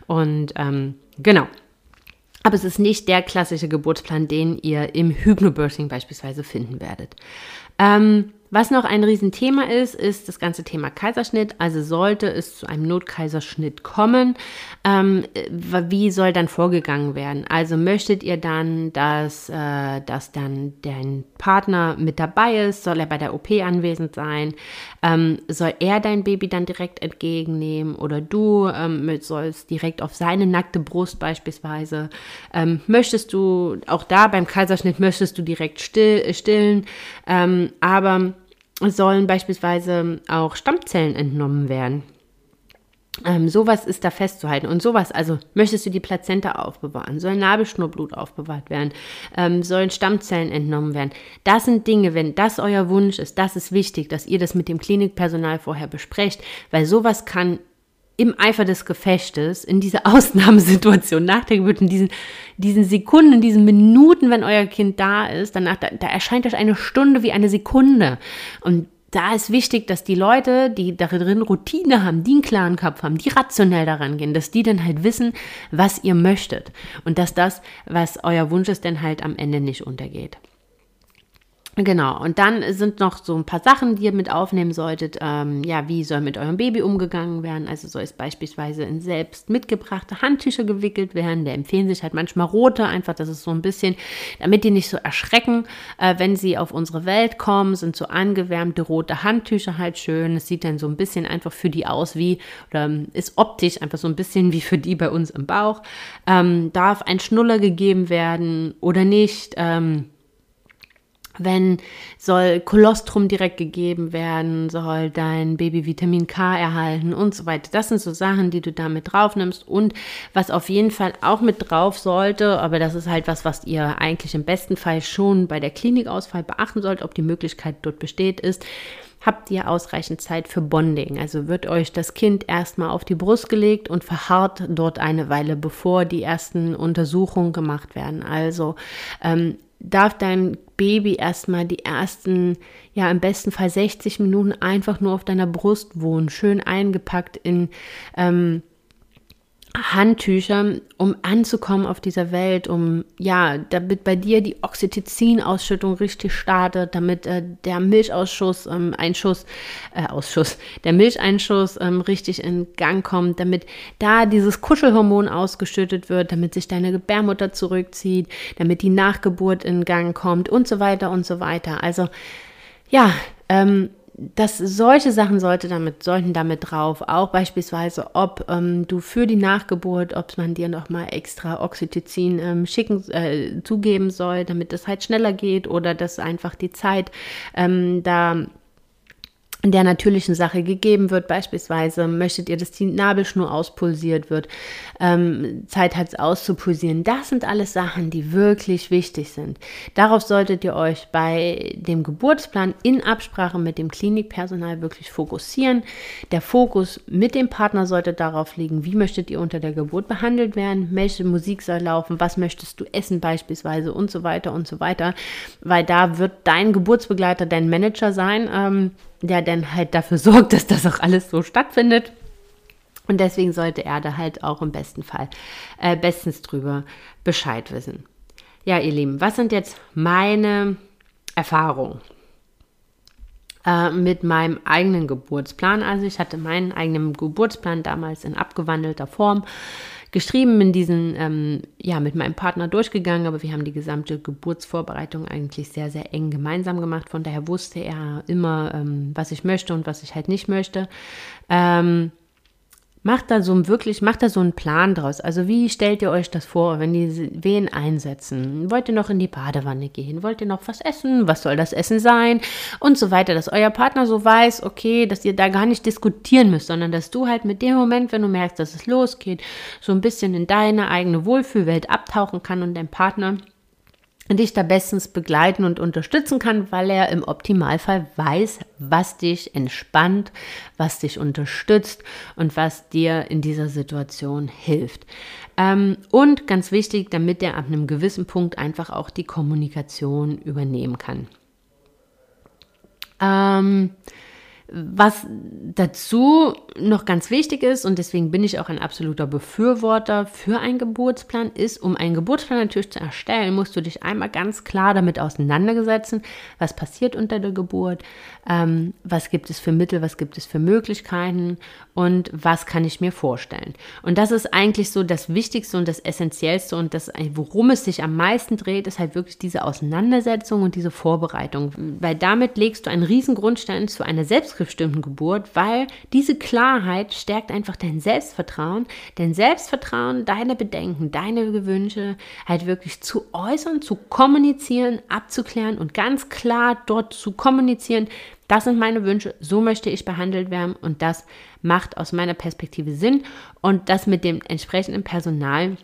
Und ähm, genau. Aber es ist nicht der klassische Geburtsplan, den ihr im Hypnobirthing beispielsweise finden werdet. Ähm, was noch ein Riesenthema ist, ist das ganze Thema Kaiserschnitt. Also sollte es zu einem Notkaiserschnitt kommen, ähm, wie soll dann vorgegangen werden? Also möchtet ihr dann, dass, äh, dass dann dein Partner mit dabei ist? Soll er bei der OP anwesend sein? Ähm, soll er dein Baby dann direkt entgegennehmen oder du ähm, sollst direkt auf seine nackte Brust beispielsweise? Ähm, möchtest du, auch da beim Kaiserschnitt möchtest du direkt still, stillen, ähm, aber sollen beispielsweise auch Stammzellen entnommen werden. Ähm, sowas ist da festzuhalten. Und sowas, also möchtest du die Plazenta aufbewahren, soll Nabelschnurblut aufbewahrt werden, ähm, sollen Stammzellen entnommen werden. Das sind Dinge, wenn das euer Wunsch ist, das ist wichtig, dass ihr das mit dem Klinikpersonal vorher besprecht, weil sowas kann im Eifer des Gefechtes, in dieser [LAUGHS] Ausnahmesituation nach der Geburt, in diesen, diesen Sekunden, in diesen Minuten, wenn euer Kind da ist, danach, da, da erscheint euch eine Stunde wie eine Sekunde. Und da ist wichtig, dass die Leute, die darin Routine haben, die einen klaren Kopf haben, die rationell daran gehen, dass die dann halt wissen, was ihr möchtet und dass das, was euer Wunsch ist, dann halt am Ende nicht untergeht. Genau, und dann sind noch so ein paar Sachen, die ihr mit aufnehmen solltet. Ähm, ja, wie soll mit eurem Baby umgegangen werden? Also soll es beispielsweise in selbst mitgebrachte Handtücher gewickelt werden. Da empfehlen sich halt manchmal rote, einfach, das ist so ein bisschen, damit die nicht so erschrecken, äh, wenn sie auf unsere Welt kommen, sind so angewärmte rote Handtücher halt schön. Es sieht dann so ein bisschen einfach für die aus wie, oder ist optisch einfach so ein bisschen wie für die bei uns im Bauch. Ähm, darf ein Schnuller gegeben werden oder nicht? Ähm, wenn soll Kolostrum direkt gegeben werden, soll dein Baby Vitamin K erhalten und so weiter. Das sind so Sachen, die du da mit drauf nimmst und was auf jeden Fall auch mit drauf sollte, aber das ist halt was, was ihr eigentlich im besten Fall schon bei der Klinikausfall beachten sollt, ob die Möglichkeit dort besteht, ist, habt ihr ausreichend Zeit für Bonding. Also wird euch das Kind erstmal auf die Brust gelegt und verharrt dort eine Weile, bevor die ersten Untersuchungen gemacht werden. Also ähm, darf dein Baby erstmal die ersten, ja im besten Fall 60 Minuten einfach nur auf deiner Brust wohnen, schön eingepackt in ähm, Handtücher, um anzukommen auf dieser Welt, um ja, damit bei dir die Oxytocin-Ausschüttung richtig startet, damit äh, der Milchausschuss, ähm, Einschuss, äh, Ausschuss, der Milcheinschuss ähm, richtig in Gang kommt, damit da dieses Kuschelhormon ausgeschüttet wird, damit sich deine Gebärmutter zurückzieht, damit die Nachgeburt in Gang kommt und so weiter und so weiter. Also ja, ähm, dass solche Sachen sollte damit, sollten damit drauf, auch beispielsweise, ob ähm, du für die Nachgeburt, ob man dir nochmal extra Oxytocin ähm, schicken, äh, zugeben soll, damit das halt schneller geht oder dass einfach die Zeit ähm, da der natürlichen Sache gegeben wird. Beispielsweise möchtet ihr, dass die Nabelschnur auspulsiert wird, ähm, Zeit hat es auszupulsieren. Das sind alles Sachen, die wirklich wichtig sind. Darauf solltet ihr euch bei dem Geburtsplan in Absprache mit dem Klinikpersonal wirklich fokussieren. Der Fokus mit dem Partner sollte darauf liegen, wie möchtet ihr unter der Geburt behandelt werden, welche Musik soll laufen, was möchtest du essen beispielsweise und so weiter und so weiter, weil da wird dein Geburtsbegleiter dein Manager sein. Ähm, der dann halt dafür [LAUGHS] sorgt, dass das auch alles so stattfindet. Und deswegen sollte er da halt auch im besten Fall äh, bestens drüber Bescheid wissen. Ja, ihr Lieben, was sind jetzt meine Erfahrungen äh, mit meinem eigenen Geburtsplan? Also ich hatte meinen eigenen Geburtsplan damals in abgewandelter Form geschrieben, in diesen, ähm, ja, mit meinem Partner durchgegangen, aber wir haben die gesamte Geburtsvorbereitung eigentlich sehr, sehr eng gemeinsam gemacht. Von daher wusste er immer, ähm, was ich möchte und was ich halt nicht möchte. Ähm, Macht da so wirklich, macht da so einen Plan draus. Also wie stellt ihr euch das vor, wenn die Wehen einsetzen? Wollt ihr noch in die Badewanne gehen? Wollt ihr noch was essen? Was soll das Essen sein? Und so weiter, dass euer Partner so weiß, okay, dass ihr da gar nicht diskutieren müsst, sondern dass du halt mit dem Moment, wenn du merkst, dass es losgeht, so ein bisschen in deine eigene Wohlfühlwelt abtauchen kann und dein Partner dich da bestens begleiten und unterstützen kann, weil er im Optimalfall weiß, was dich entspannt, was dich unterstützt und was dir in dieser Situation hilft. Ähm, und ganz wichtig, damit er ab einem gewissen Punkt einfach auch die Kommunikation übernehmen kann. Ähm, was dazu noch ganz wichtig ist, und deswegen bin ich auch ein absoluter Befürworter für einen Geburtsplan, ist, um einen Geburtsplan natürlich zu erstellen, musst du dich einmal ganz klar damit auseinandersetzen, was passiert unter der Geburt, ähm, was gibt es für Mittel, was gibt es für Möglichkeiten und was kann ich mir vorstellen. Und das ist eigentlich so das Wichtigste und das Essentiellste und das, worum es sich am meisten dreht, ist halt wirklich diese Auseinandersetzung und diese Vorbereitung, weil damit legst du einen riesen Grundstein zu einer selbstbestimmten Geburt, weil diese Klarheit stärkt einfach dein Selbstvertrauen, dein Selbstvertrauen, deine Bedenken, deine Wünsche halt wirklich zu äußern, zu kommunizieren, abzuklären und ganz klar dort zu kommunizieren, das sind meine Wünsche, so möchte ich behandelt werden und das macht aus meiner Perspektive Sinn und das mit dem entsprechenden Personal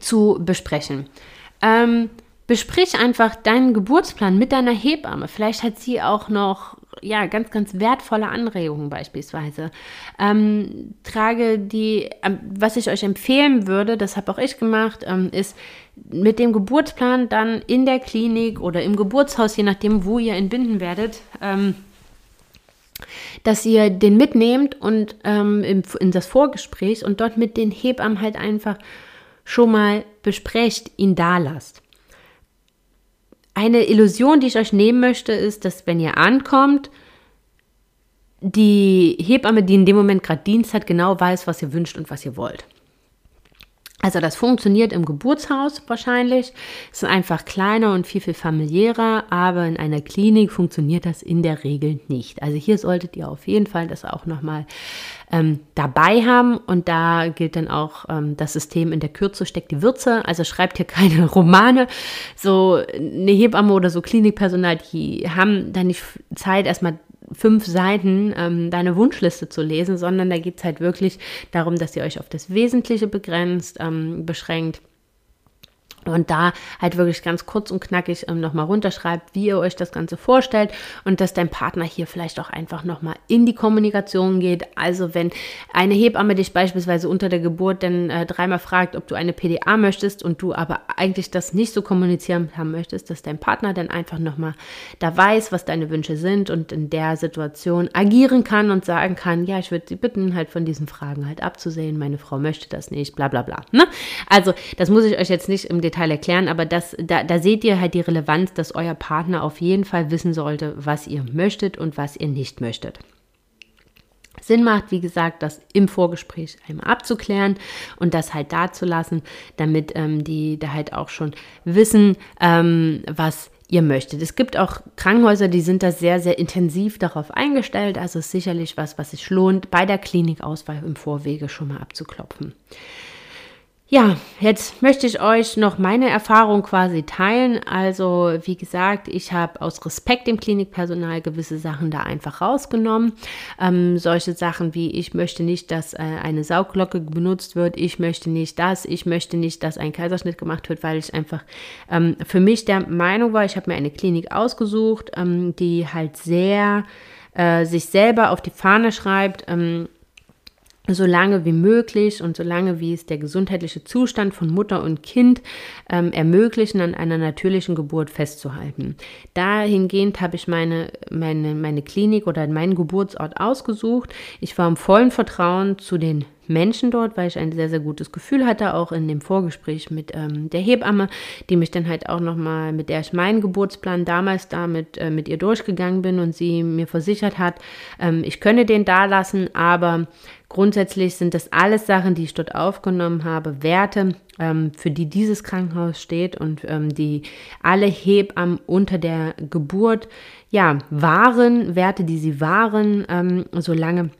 zu besprechen. Ähm, besprich einfach deinen Geburtsplan mit deiner Hebamme. Vielleicht hat sie auch noch ja, ganz, ganz wertvolle Anregungen beispielsweise. Ähm, trage die, ähm, was ich euch empfehlen würde, das habe auch ich gemacht, ähm, ist mit dem Geburtsplan dann in der Klinik oder im Geburtshaus, je nachdem, wo ihr entbinden werdet, ähm, dass ihr den mitnehmt und ähm, in, in das Vorgespräch und dort mit den Hebammen halt einfach schon mal besprecht, ihn da lasst. Eine Illusion, die ich euch nehmen möchte, ist, dass wenn ihr ankommt, die Hebamme, die in dem Moment gerade Dienst hat, genau weiß, was ihr wünscht und was ihr wollt. Also das funktioniert im Geburtshaus wahrscheinlich. Es ist einfach kleiner und viel, viel familiärer, aber in einer Klinik funktioniert das in der Regel nicht. Also hier solltet ihr auf jeden Fall das auch nochmal ähm, dabei haben und da gilt dann auch ähm, das System in der Kürze steckt die Würze. Also schreibt hier [LAUGHS] keine Romane. So eine Hebamme oder so Klinikpersonal, die haben da nicht Zeit, erstmal fünf Seiten ähm, deine Wunschliste zu lesen, sondern da geht es halt wirklich darum, dass ihr euch auf das Wesentliche begrenzt, ähm, beschränkt und da halt wirklich ganz kurz und knackig ähm, nochmal runterschreibt, wie ihr euch das Ganze vorstellt und dass dein Partner hier vielleicht auch einfach nochmal in die Kommunikation geht. Also wenn eine Hebamme dich beispielsweise unter der Geburt dann äh, dreimal fragt, ob du eine PDA möchtest und du aber eigentlich das nicht so kommunizieren haben möchtest, dass dein Partner dann einfach nochmal da weiß, was deine Wünsche sind und in der Situation agieren kann und sagen kann, ja, ich würde sie bitten, halt von diesen Fragen halt abzusehen, meine Frau möchte das nicht, bla bla bla. Ne? Also das muss ich euch jetzt nicht im Detail Detail erklären, aber das, da, da seht ihr halt die Relevanz, dass euer Partner auf jeden Fall wissen sollte, was ihr möchtet und was ihr nicht möchtet. Sinn macht, wie gesagt, das im Vorgespräch einmal abzuklären und das halt da zu lassen, damit ähm, die da halt auch schon wissen, ähm, was ihr möchtet. Es gibt auch Krankenhäuser, die sind da sehr, sehr intensiv darauf eingestellt. Also ist sicherlich was, was sich lohnt, bei der Klinikauswahl im Vorwege schon mal abzuklopfen. Ja, jetzt möchte ich euch noch meine Erfahrung quasi teilen. Also, wie gesagt, ich habe aus Respekt dem Klinikpersonal gewisse Sachen da einfach rausgenommen. Ähm, solche Sachen wie, ich möchte nicht, dass äh, eine Saugglocke benutzt wird, ich möchte nicht das, ich möchte nicht, dass ein Kaiserschnitt gemacht wird, weil ich einfach ähm, für mich der Meinung war, ich habe mir eine Klinik ausgesucht, ähm, die halt sehr äh, sich selber auf die Fahne schreibt, ähm, so lange wie möglich und so lange wie es der gesundheitliche Zustand von Mutter und Kind ähm, ermöglichen, an einer natürlichen Geburt festzuhalten. Dahingehend habe ich meine, meine, meine Klinik oder meinen Geburtsort ausgesucht. Ich war im vollen Vertrauen zu den Menschen dort, weil ich ein sehr, sehr gutes Gefühl hatte, auch in dem Vorgespräch mit ähm, der Hebamme, die mich dann halt auch nochmal, mit der ich meinen Geburtsplan damals damit äh, mit ihr durchgegangen bin und sie mir versichert hat, ähm, ich könne den da lassen, aber grundsätzlich sind das alles Sachen, die ich dort aufgenommen habe, Werte, ähm, für die dieses Krankenhaus steht und ähm, die alle Hebammen unter der Geburt, ja, waren, Werte, die sie waren, ähm, solange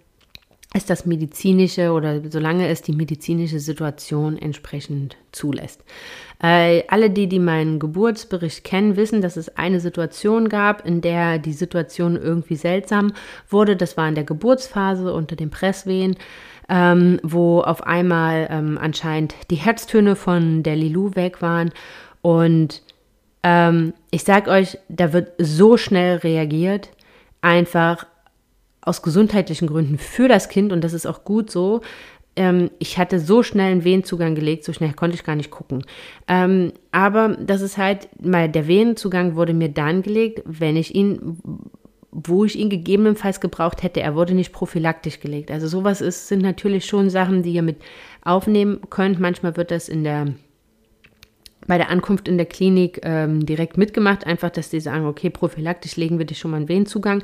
es das medizinische oder solange es die medizinische Situation entsprechend zulässt. Äh, alle, die, die meinen Geburtsbericht kennen, wissen, dass es eine Situation gab, in der die Situation irgendwie seltsam wurde. Das war in der Geburtsphase unter den Presswehen. Ähm, wo auf einmal ähm, anscheinend die Herztöne von der Lilou weg waren. Und ähm, ich sag euch, da wird so schnell reagiert. Einfach aus gesundheitlichen Gründen für das Kind und das ist auch gut so. Ähm, ich hatte so schnell einen Wehenzugang gelegt, so schnell konnte ich gar nicht gucken. Ähm, aber das ist halt, mal der Wehenzugang wurde mir dann gelegt, wenn ich ihn wo ich ihn gegebenenfalls gebraucht hätte. Er wurde nicht prophylaktisch gelegt. Also sowas ist, sind natürlich schon Sachen, die ihr mit aufnehmen könnt. Manchmal wird das in der bei der Ankunft in der Klinik ähm, direkt mitgemacht, einfach, dass die sagen, okay, prophylaktisch legen wir dich schon mal einen Wehenzugang.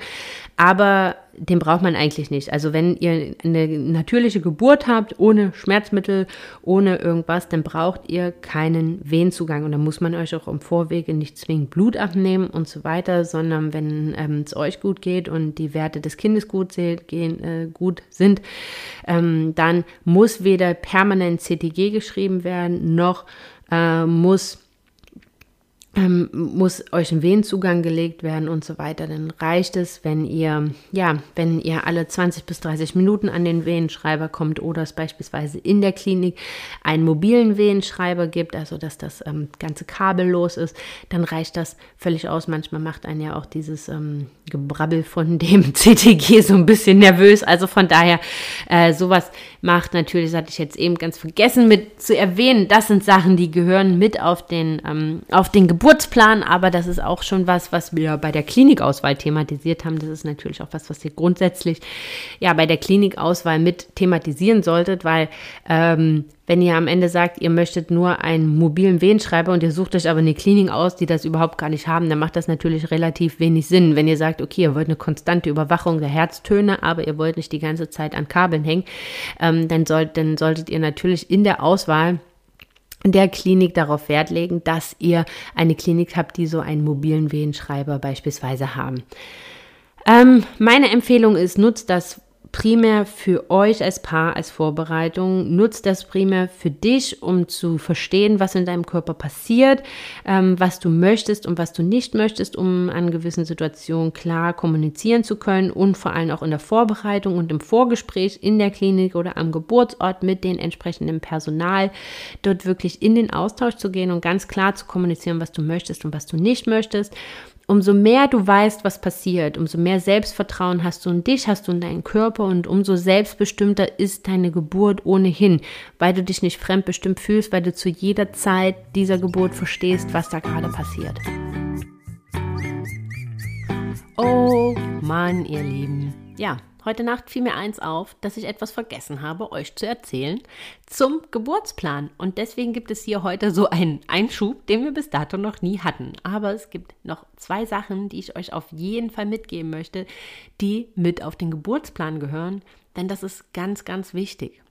Aber den braucht man eigentlich nicht. Also wenn ihr eine natürliche Geburt habt, ohne Schmerzmittel, ohne irgendwas, dann braucht ihr keinen Wehenzugang. Und dann muss man euch auch im Vorwege nicht zwingend Blut abnehmen und so weiter, sondern wenn ähm, es euch gut geht und die Werte des Kindes gut, gehen, äh, gut sind, ähm, dann muss weder permanent CTG geschrieben werden, noch äh, muss ähm, muss euch ein Venenzugang gelegt werden und so weiter, dann reicht es, wenn ihr, ja, wenn ihr alle 20 bis 30 Minuten an den Venenschreiber kommt oder es beispielsweise in der Klinik einen mobilen Venenschreiber gibt, also dass das ähm, ganze kabellos ist, dann reicht das völlig aus. Manchmal macht einen ja auch dieses ähm, Gebrabbel von [LAUGHS] dem CTG so ein bisschen nervös. Also von daher, äh, sowas macht natürlich, das hatte ich jetzt eben ganz vergessen mit zu erwähnen, das sind Sachen, die gehören mit auf den, ähm, auf den Geburtsplan, aber das ist auch schon was, was wir bei der Klinikauswahl thematisiert haben. Das ist natürlich auch was, was ihr grundsätzlich ja bei der Klinikauswahl mit thematisieren solltet, weil ähm, wenn ihr am Ende sagt, ihr möchtet nur einen mobilen Wehenschreiber und ihr sucht euch aber eine Klinik aus, die das überhaupt gar nicht haben, dann macht das natürlich relativ wenig Sinn. Wenn ihr sagt, okay, ihr wollt eine konstante Überwachung der Herztöne, aber ihr wollt nicht die ganze Zeit an Kabeln hängen, ähm, dann, sollt, dann solltet ihr natürlich in der Auswahl der Klinik darauf Wert legen, dass ihr eine Klinik habt, die so einen mobilen Wehenschreiber beispielsweise haben. Ähm, meine Empfehlung ist, nutzt das primär für euch als Paar, als Vorbereitung. Nutzt das primär für dich, um zu verstehen, was in deinem Körper passiert, ähm, was du möchtest und was du nicht möchtest, um an gewissen Situationen klar kommunizieren zu können und vor allem auch in der Vorbereitung und im Vorgespräch in der Klinik oder am Geburtsort mit den entsprechenden Personal, dort wirklich in den Austausch zu gehen und ganz klar zu kommunizieren, was du möchtest und was du nicht möchtest umso mehr du weißt, was passiert, umso mehr Selbstvertrauen hast du in dich, hast du in deinen Körper und umso selbstbestimmter ist deine Geburt ohnehin, weil du dich nicht fremdbestimmt fühlst, weil du zu jeder Zeit dieser Geburt verstehst, was da gerade passiert. Oh Mann, ihr Lieben. Ja, Heute Nacht fiel mir eins auf, dass ich etwas vergessen habe, euch zu erzählen zum Geburtsplan. Und deswegen gibt es hier heute so einen Einschub, den wir bis dato noch nie hatten. Aber es gibt noch zwei Sachen, die ich euch auf jeden Fall mitgeben möchte, die mit auf den Geburtsplan gehören, denn das ist ganz, ganz wichtig.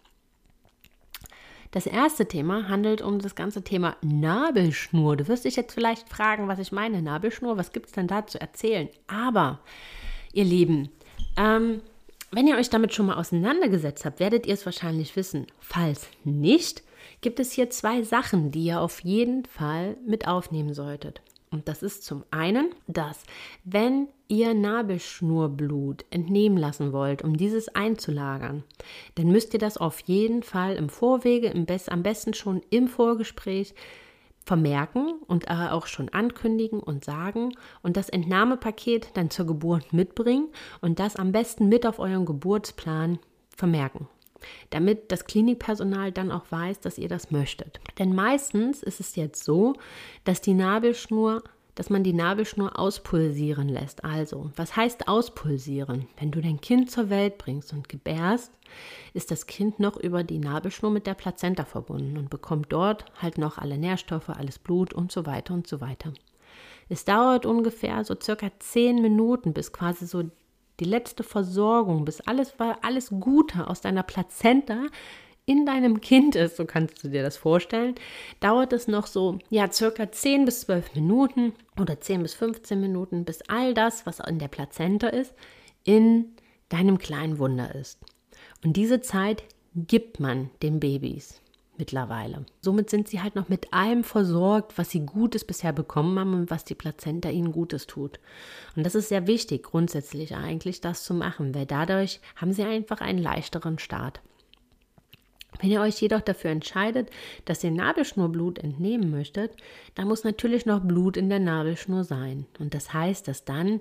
Das erste Thema handelt um das ganze Thema Nabelschnur. Du wirst dich jetzt vielleicht fragen, was ich meine. Nabelschnur, was gibt es denn da zu erzählen? Aber, ihr Lieben, ähm, wenn ihr euch damit schon mal auseinandergesetzt habt, werdet ihr es wahrscheinlich wissen. Falls nicht, gibt es hier zwei Sachen, die ihr auf jeden Fall mit aufnehmen solltet. Und das ist zum einen, dass wenn ihr Nabelschnurblut entnehmen lassen wollt, um dieses einzulagern, dann müsst ihr das auf jeden Fall im Vorwege, im Best, am besten schon im Vorgespräch vermerken und äh, auch schon ankündigen und sagen und das Entnahmepaket dann zur Geburt mitbringen und das am besten mit auf euren Geburtsplan vermerken damit das Klinikpersonal dann auch weiß, dass ihr das möchtet. Denn meistens ist es jetzt so, dass die Nabelschnur dass man die Nabelschnur auspulsieren lässt. Also, was heißt auspulsieren? Wenn du dein Kind zur Welt bringst und gebärst, ist das Kind noch über die Nabelschnur mit der Plazenta verbunden und bekommt dort halt noch alle Nährstoffe, alles Blut und so weiter und so weiter. Es dauert ungefähr so circa zehn Minuten, bis quasi so die letzte Versorgung, bis alles, alles Gute aus deiner Plazenta in deinem Kind ist, so kannst du dir das vorstellen, dauert es noch so, ja, circa 10 bis 12 Minuten oder 10 bis 15 Minuten, bis all das, was in der Plazenta ist, in deinem kleinen Wunder ist. Und diese Zeit gibt man den Babys mittlerweile. Somit sind sie halt noch mit allem versorgt, was sie Gutes bisher bekommen haben und was die Plazenta ihnen Gutes tut. Und das ist sehr wichtig, grundsätzlich eigentlich das zu machen, weil dadurch haben sie einfach einen leichteren Start. Wenn ihr euch jedoch dafür entscheidet, dass ihr Nabelschnurblut entnehmen möchtet, dann muss natürlich noch Blut in der Nabelschnur sein. Und das heißt, dass dann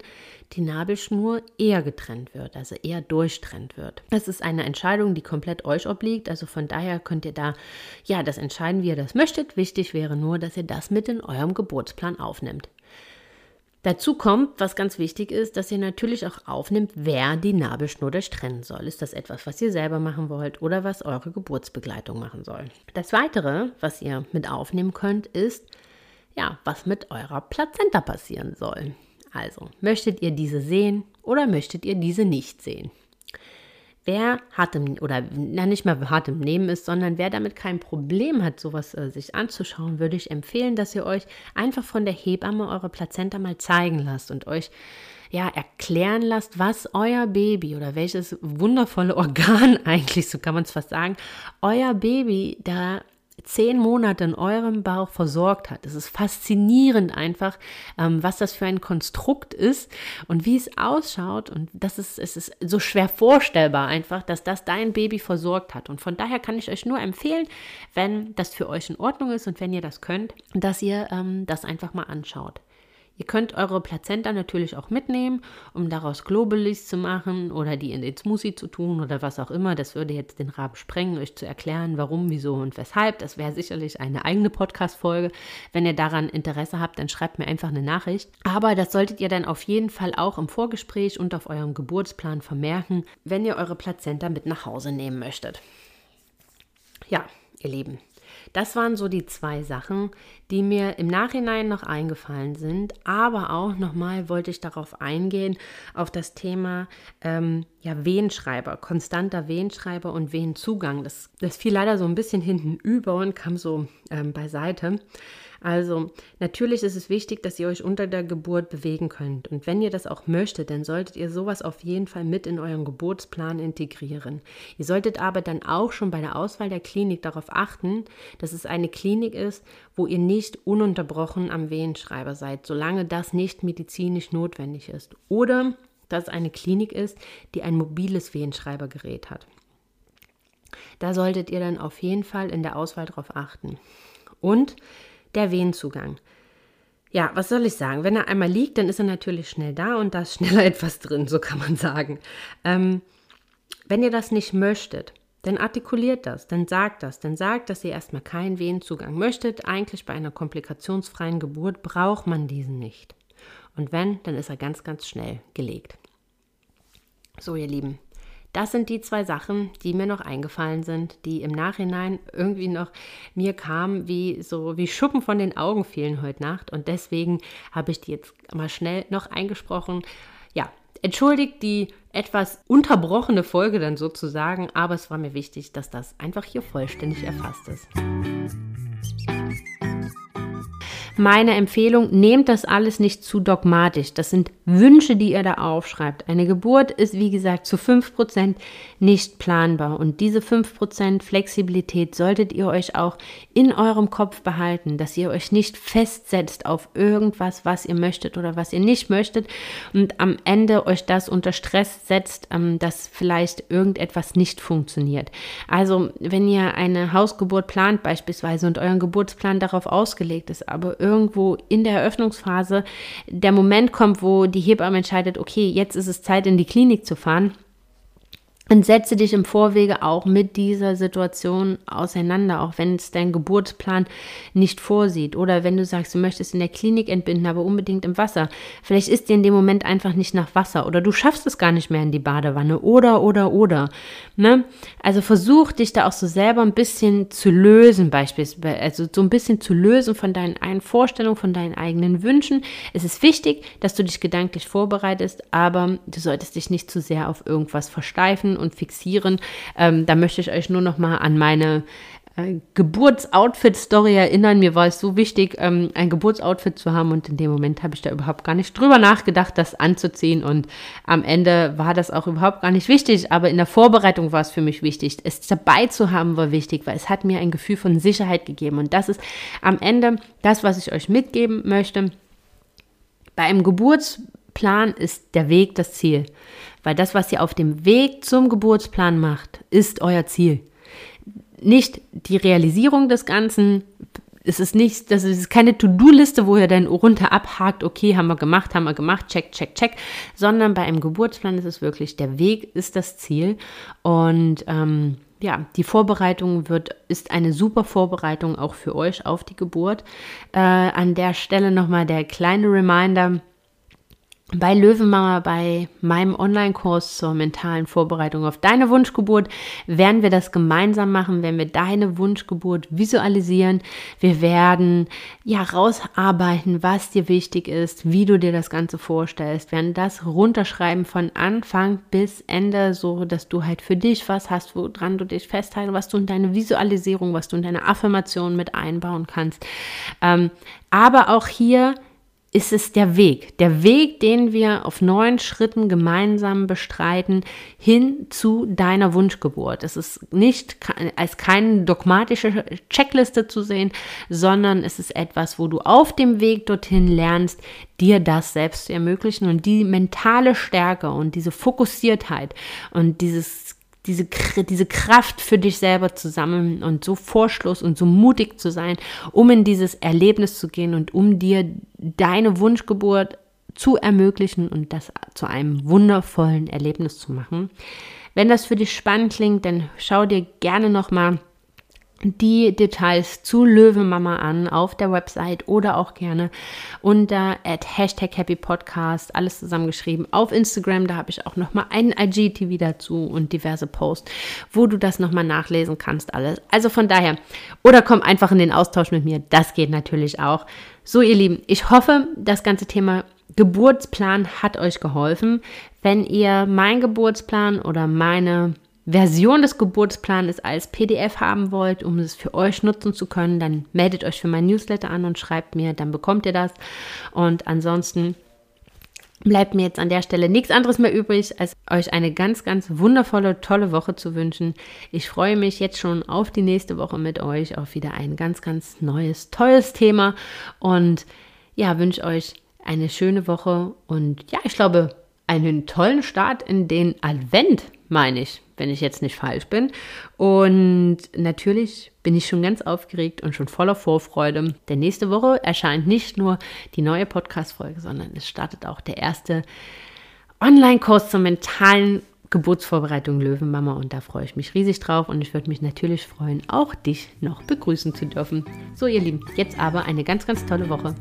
die Nabelschnur eher getrennt wird, also eher durchtrennt wird. Das ist eine Entscheidung, die komplett euch obliegt. Also von daher könnt ihr da ja das entscheiden, wie ihr das möchtet. Wichtig wäre nur, dass ihr das mit in eurem Geburtsplan aufnimmt. Dazu kommt, was ganz wichtig ist, dass ihr natürlich auch aufnimmt, wer die Nabelschnur durchtrennen soll. Ist das etwas, was ihr selber machen wollt oder was eure Geburtsbegleitung machen soll? Das weitere, was ihr mit aufnehmen könnt, ist, ja, was mit eurer Plazenta passieren soll. Also, möchtet ihr diese sehen oder möchtet ihr diese nicht sehen? Wer hart im, oder na, nicht mal hart im Nehmen ist, sondern wer damit kein Problem hat, sowas äh, sich anzuschauen, würde ich empfehlen, dass ihr euch einfach von der Hebamme eure Plazenta mal zeigen lasst und euch ja, erklären lasst, was euer Baby oder welches wundervolle [LAUGHS] Organ eigentlich, so kann man es fast sagen, euer Baby da zehn Monate in eurem Bauch versorgt hat. Es ist faszinierend einfach, ähm, was das für ein Konstrukt ist und wie es ausschaut. Und das ist, es ist so schwer vorstellbar einfach, dass das dein Baby versorgt hat. Und von daher kann ich euch nur empfehlen, wenn das für euch in Ordnung ist und wenn ihr das könnt, dass ihr ähm, das einfach mal anschaut. Ihr könnt eure Plazenta natürlich auch mitnehmen, um daraus Globulis zu machen oder die in den Smoothie zu tun oder was auch immer. Das würde jetzt den Rahmen sprengen, euch zu erklären, warum, wieso und weshalb. Das wäre sicherlich eine eigene Podcast-Folge. Wenn ihr daran Interesse habt, dann schreibt mir einfach eine Nachricht. Aber das solltet ihr dann auf jeden Fall auch im Vorgespräch und auf eurem Geburtsplan vermerken, wenn ihr eure Plazenta mit nach Hause nehmen möchtet. Ja, ihr Lieben, das waren so die zwei Sachen, die mir im Nachhinein noch eingefallen sind. Aber auch nochmal wollte ich darauf eingehen, auf das Thema ähm, ja, Wehenschreiber, konstanter Wehenschreiber und Wehenzugang. Das, das fiel leider so ein bisschen hinten über und kam so ähm, beiseite. Also natürlich ist es wichtig, dass ihr euch unter der Geburt bewegen könnt. Und wenn ihr das auch möchtet, dann solltet ihr sowas auf jeden Fall mit in euren Geburtsplan integrieren. Ihr solltet aber dann auch schon bei der Auswahl der Klinik darauf achten, dass es eine Klinik ist, wo ihr nicht ununterbrochen am Wehenschreiber seid, solange das nicht medizinisch notwendig ist. Oder dass es eine Klinik ist, die ein mobiles Wehenschreibergerät hat. Da solltet ihr dann auf jeden Fall in der Auswahl darauf achten. Und der Wehenzugang. Ja, was soll ich sagen? Wenn er einmal liegt, dann ist er natürlich schnell da und da ist [LAUGHS] schneller etwas drin, so kann man sagen. Ähm, wenn ihr das nicht möchtet, dann artikuliert das, dann sagt das, dann sagt, dass ihr erstmal keinen Wehenzugang möchtet. Eigentlich bei einer komplikationsfreien Geburt braucht man diesen nicht. Und wenn, dann ist er ganz, ganz schnell gelegt. So, ihr Lieben, das sind die zwei Sachen, die mir noch eingefallen sind, die im Nachhinein irgendwie noch mir kamen, wie so wie Schuppen von den Augen fielen heute Nacht. Und deswegen habe ich die jetzt mal schnell noch eingesprochen. Ja, entschuldigt die etwas unterbrochene Folge dann sozusagen, aber es war mir wichtig, dass das einfach hier vollständig erfasst ist. Meine Empfehlung, nehmt das alles nicht zu dogmatisch. Das sind Wünsche, die ihr da aufschreibt. Eine Geburt ist, wie gesagt, zu 5% nicht planbar. Und diese 5% Flexibilität solltet ihr euch auch in eurem Kopf behalten, dass ihr euch nicht festsetzt auf irgendwas, was ihr möchtet oder was ihr nicht möchtet und am Ende euch das unter Stress setzt, ähm, dass vielleicht irgendetwas nicht funktioniert. Also, wenn ihr eine Hausgeburt plant beispielsweise und euren Geburtsplan darauf ausgelegt ist, aber irgendwo in der Eröffnungsphase der Moment kommt, wo die Hebamme entscheidet, okay, jetzt ist es Zeit, in die Klinik zu fahren, und setze dich im Vorwege auch mit dieser Situation auseinander, auch wenn es dein Geburtsplan nicht vorsieht. Oder wenn du sagst, du möchtest in der Klinik entbinden, aber unbedingt im Wasser. Vielleicht ist dir in dem Moment einfach nicht nach Wasser oder du schaffst es gar nicht mehr in die Badewanne. Oder, oder, oder. Ne? Also versuch dich da auch so selber ein bisschen zu lösen, beispielsweise. Also so ein bisschen zu lösen von deinen eigenen Vorstellungen, von deinen eigenen Wünschen. Es ist wichtig, dass du dich gedanklich vorbereitest, aber du solltest dich nicht zu sehr auf irgendwas versteifen und fixieren. Ähm, da möchte ich euch nur noch mal an meine äh, Geburtsoutfit-Story erinnern. Mir war es so wichtig, ähm, ein Geburtsoutfit zu haben und in dem Moment habe ich da überhaupt gar nicht drüber nachgedacht, das anzuziehen und am Ende war das auch überhaupt gar nicht wichtig, aber in der Vorbereitung war es für mich wichtig. Es dabei zu haben war wichtig, weil es hat mir ein Gefühl von Sicherheit gegeben und das ist am Ende das, was ich euch mitgeben möchte. Bei einem Geburtsplan ist der Weg das Ziel. Weil das, was ihr auf dem Weg zum Geburtsplan macht, ist euer Ziel. Nicht die Realisierung des Ganzen. Es ist nicht, das ist keine To-Do-Liste, wo ihr dann runter abhakt, okay, haben wir gemacht, haben wir gemacht, check, check, check, sondern bei einem Geburtsplan ist es wirklich, der Weg ist das Ziel. Und ähm, ja, die Vorbereitung wird, ist eine super Vorbereitung auch für euch auf die Geburt. Äh, an der Stelle nochmal der kleine Reminder, bei Löwenmama, bei meinem Online-Kurs zur mentalen Vorbereitung auf deine Wunschgeburt, werden wir das gemeinsam machen, wenn wir deine Wunschgeburt visualisieren. Wir werden ja rausarbeiten, was dir wichtig ist, wie du dir das Ganze vorstellst. Werden das runterschreiben von Anfang bis Ende, so dass du halt für dich was hast, woran du dich festhalten, was du in deine Visualisierung, was du in deine Affirmation mit einbauen kannst. Ähm, aber auch hier ist es der Weg. Der Weg, den wir auf neun Schritten gemeinsam bestreiten, hin zu deiner Wunschgeburt. Es ist nicht als keine dogmatische Checkliste zu sehen, sondern es ist etwas, wo du auf dem Weg dorthin lernst, dir das selbst zu ermöglichen und die mentale Stärke und diese Fokussiertheit und dieses diese, diese Kraft für dich selber zu sammeln und so vorschluss und so mutig zu sein, um in dieses Erlebnis zu gehen und um dir deine Wunschgeburt zu ermöglichen und das zu einem wundervollen Erlebnis zu machen. Wenn das für dich spannend klingt, dann schau dir gerne nochmal die Details zu Löwemama an auf der Website oder auch gerne unter at Hashtag Happy Podcast, alles zusammengeschrieben auf Instagram. Da habe ich auch nochmal einen IGTV dazu und diverse Posts, wo du das nochmal nachlesen kannst, alles. Also von daher, oder komm einfach in den Austausch mit mir, das geht natürlich auch. So, ihr Lieben, ich hoffe, das ganze Thema Geburtsplan hat euch geholfen. Wenn ihr meinen Geburtsplan oder meine Version des Geburtsplans als PDF haben wollt, um es für euch nutzen zu können, dann meldet euch für mein Newsletter an und schreibt mir, dann bekommt ihr das. Und ansonsten bleibt mir jetzt an der Stelle nichts anderes mehr übrig, als euch eine ganz, ganz wundervolle, tolle Woche zu wünschen. Ich freue mich jetzt schon auf die nächste Woche mit euch, auf wieder ein ganz, ganz neues, tolles Thema und ja, wünsche euch eine schöne Woche und ja, ich glaube, einen tollen Start in den Advent, meine ich wenn ich jetzt nicht falsch bin. Und natürlich bin ich schon ganz aufgeregt und schon voller Vorfreude. Denn nächste Woche erscheint nicht nur die neue Podcast-Folge, sondern es startet auch der erste Online-Kurs zur mentalen Geburtsvorbereitung Löwenmama und da freue ich mich riesig drauf und ich würde mich natürlich freuen, auch dich noch begrüßen zu dürfen. So ihr Lieben, jetzt aber eine ganz, ganz tolle Woche.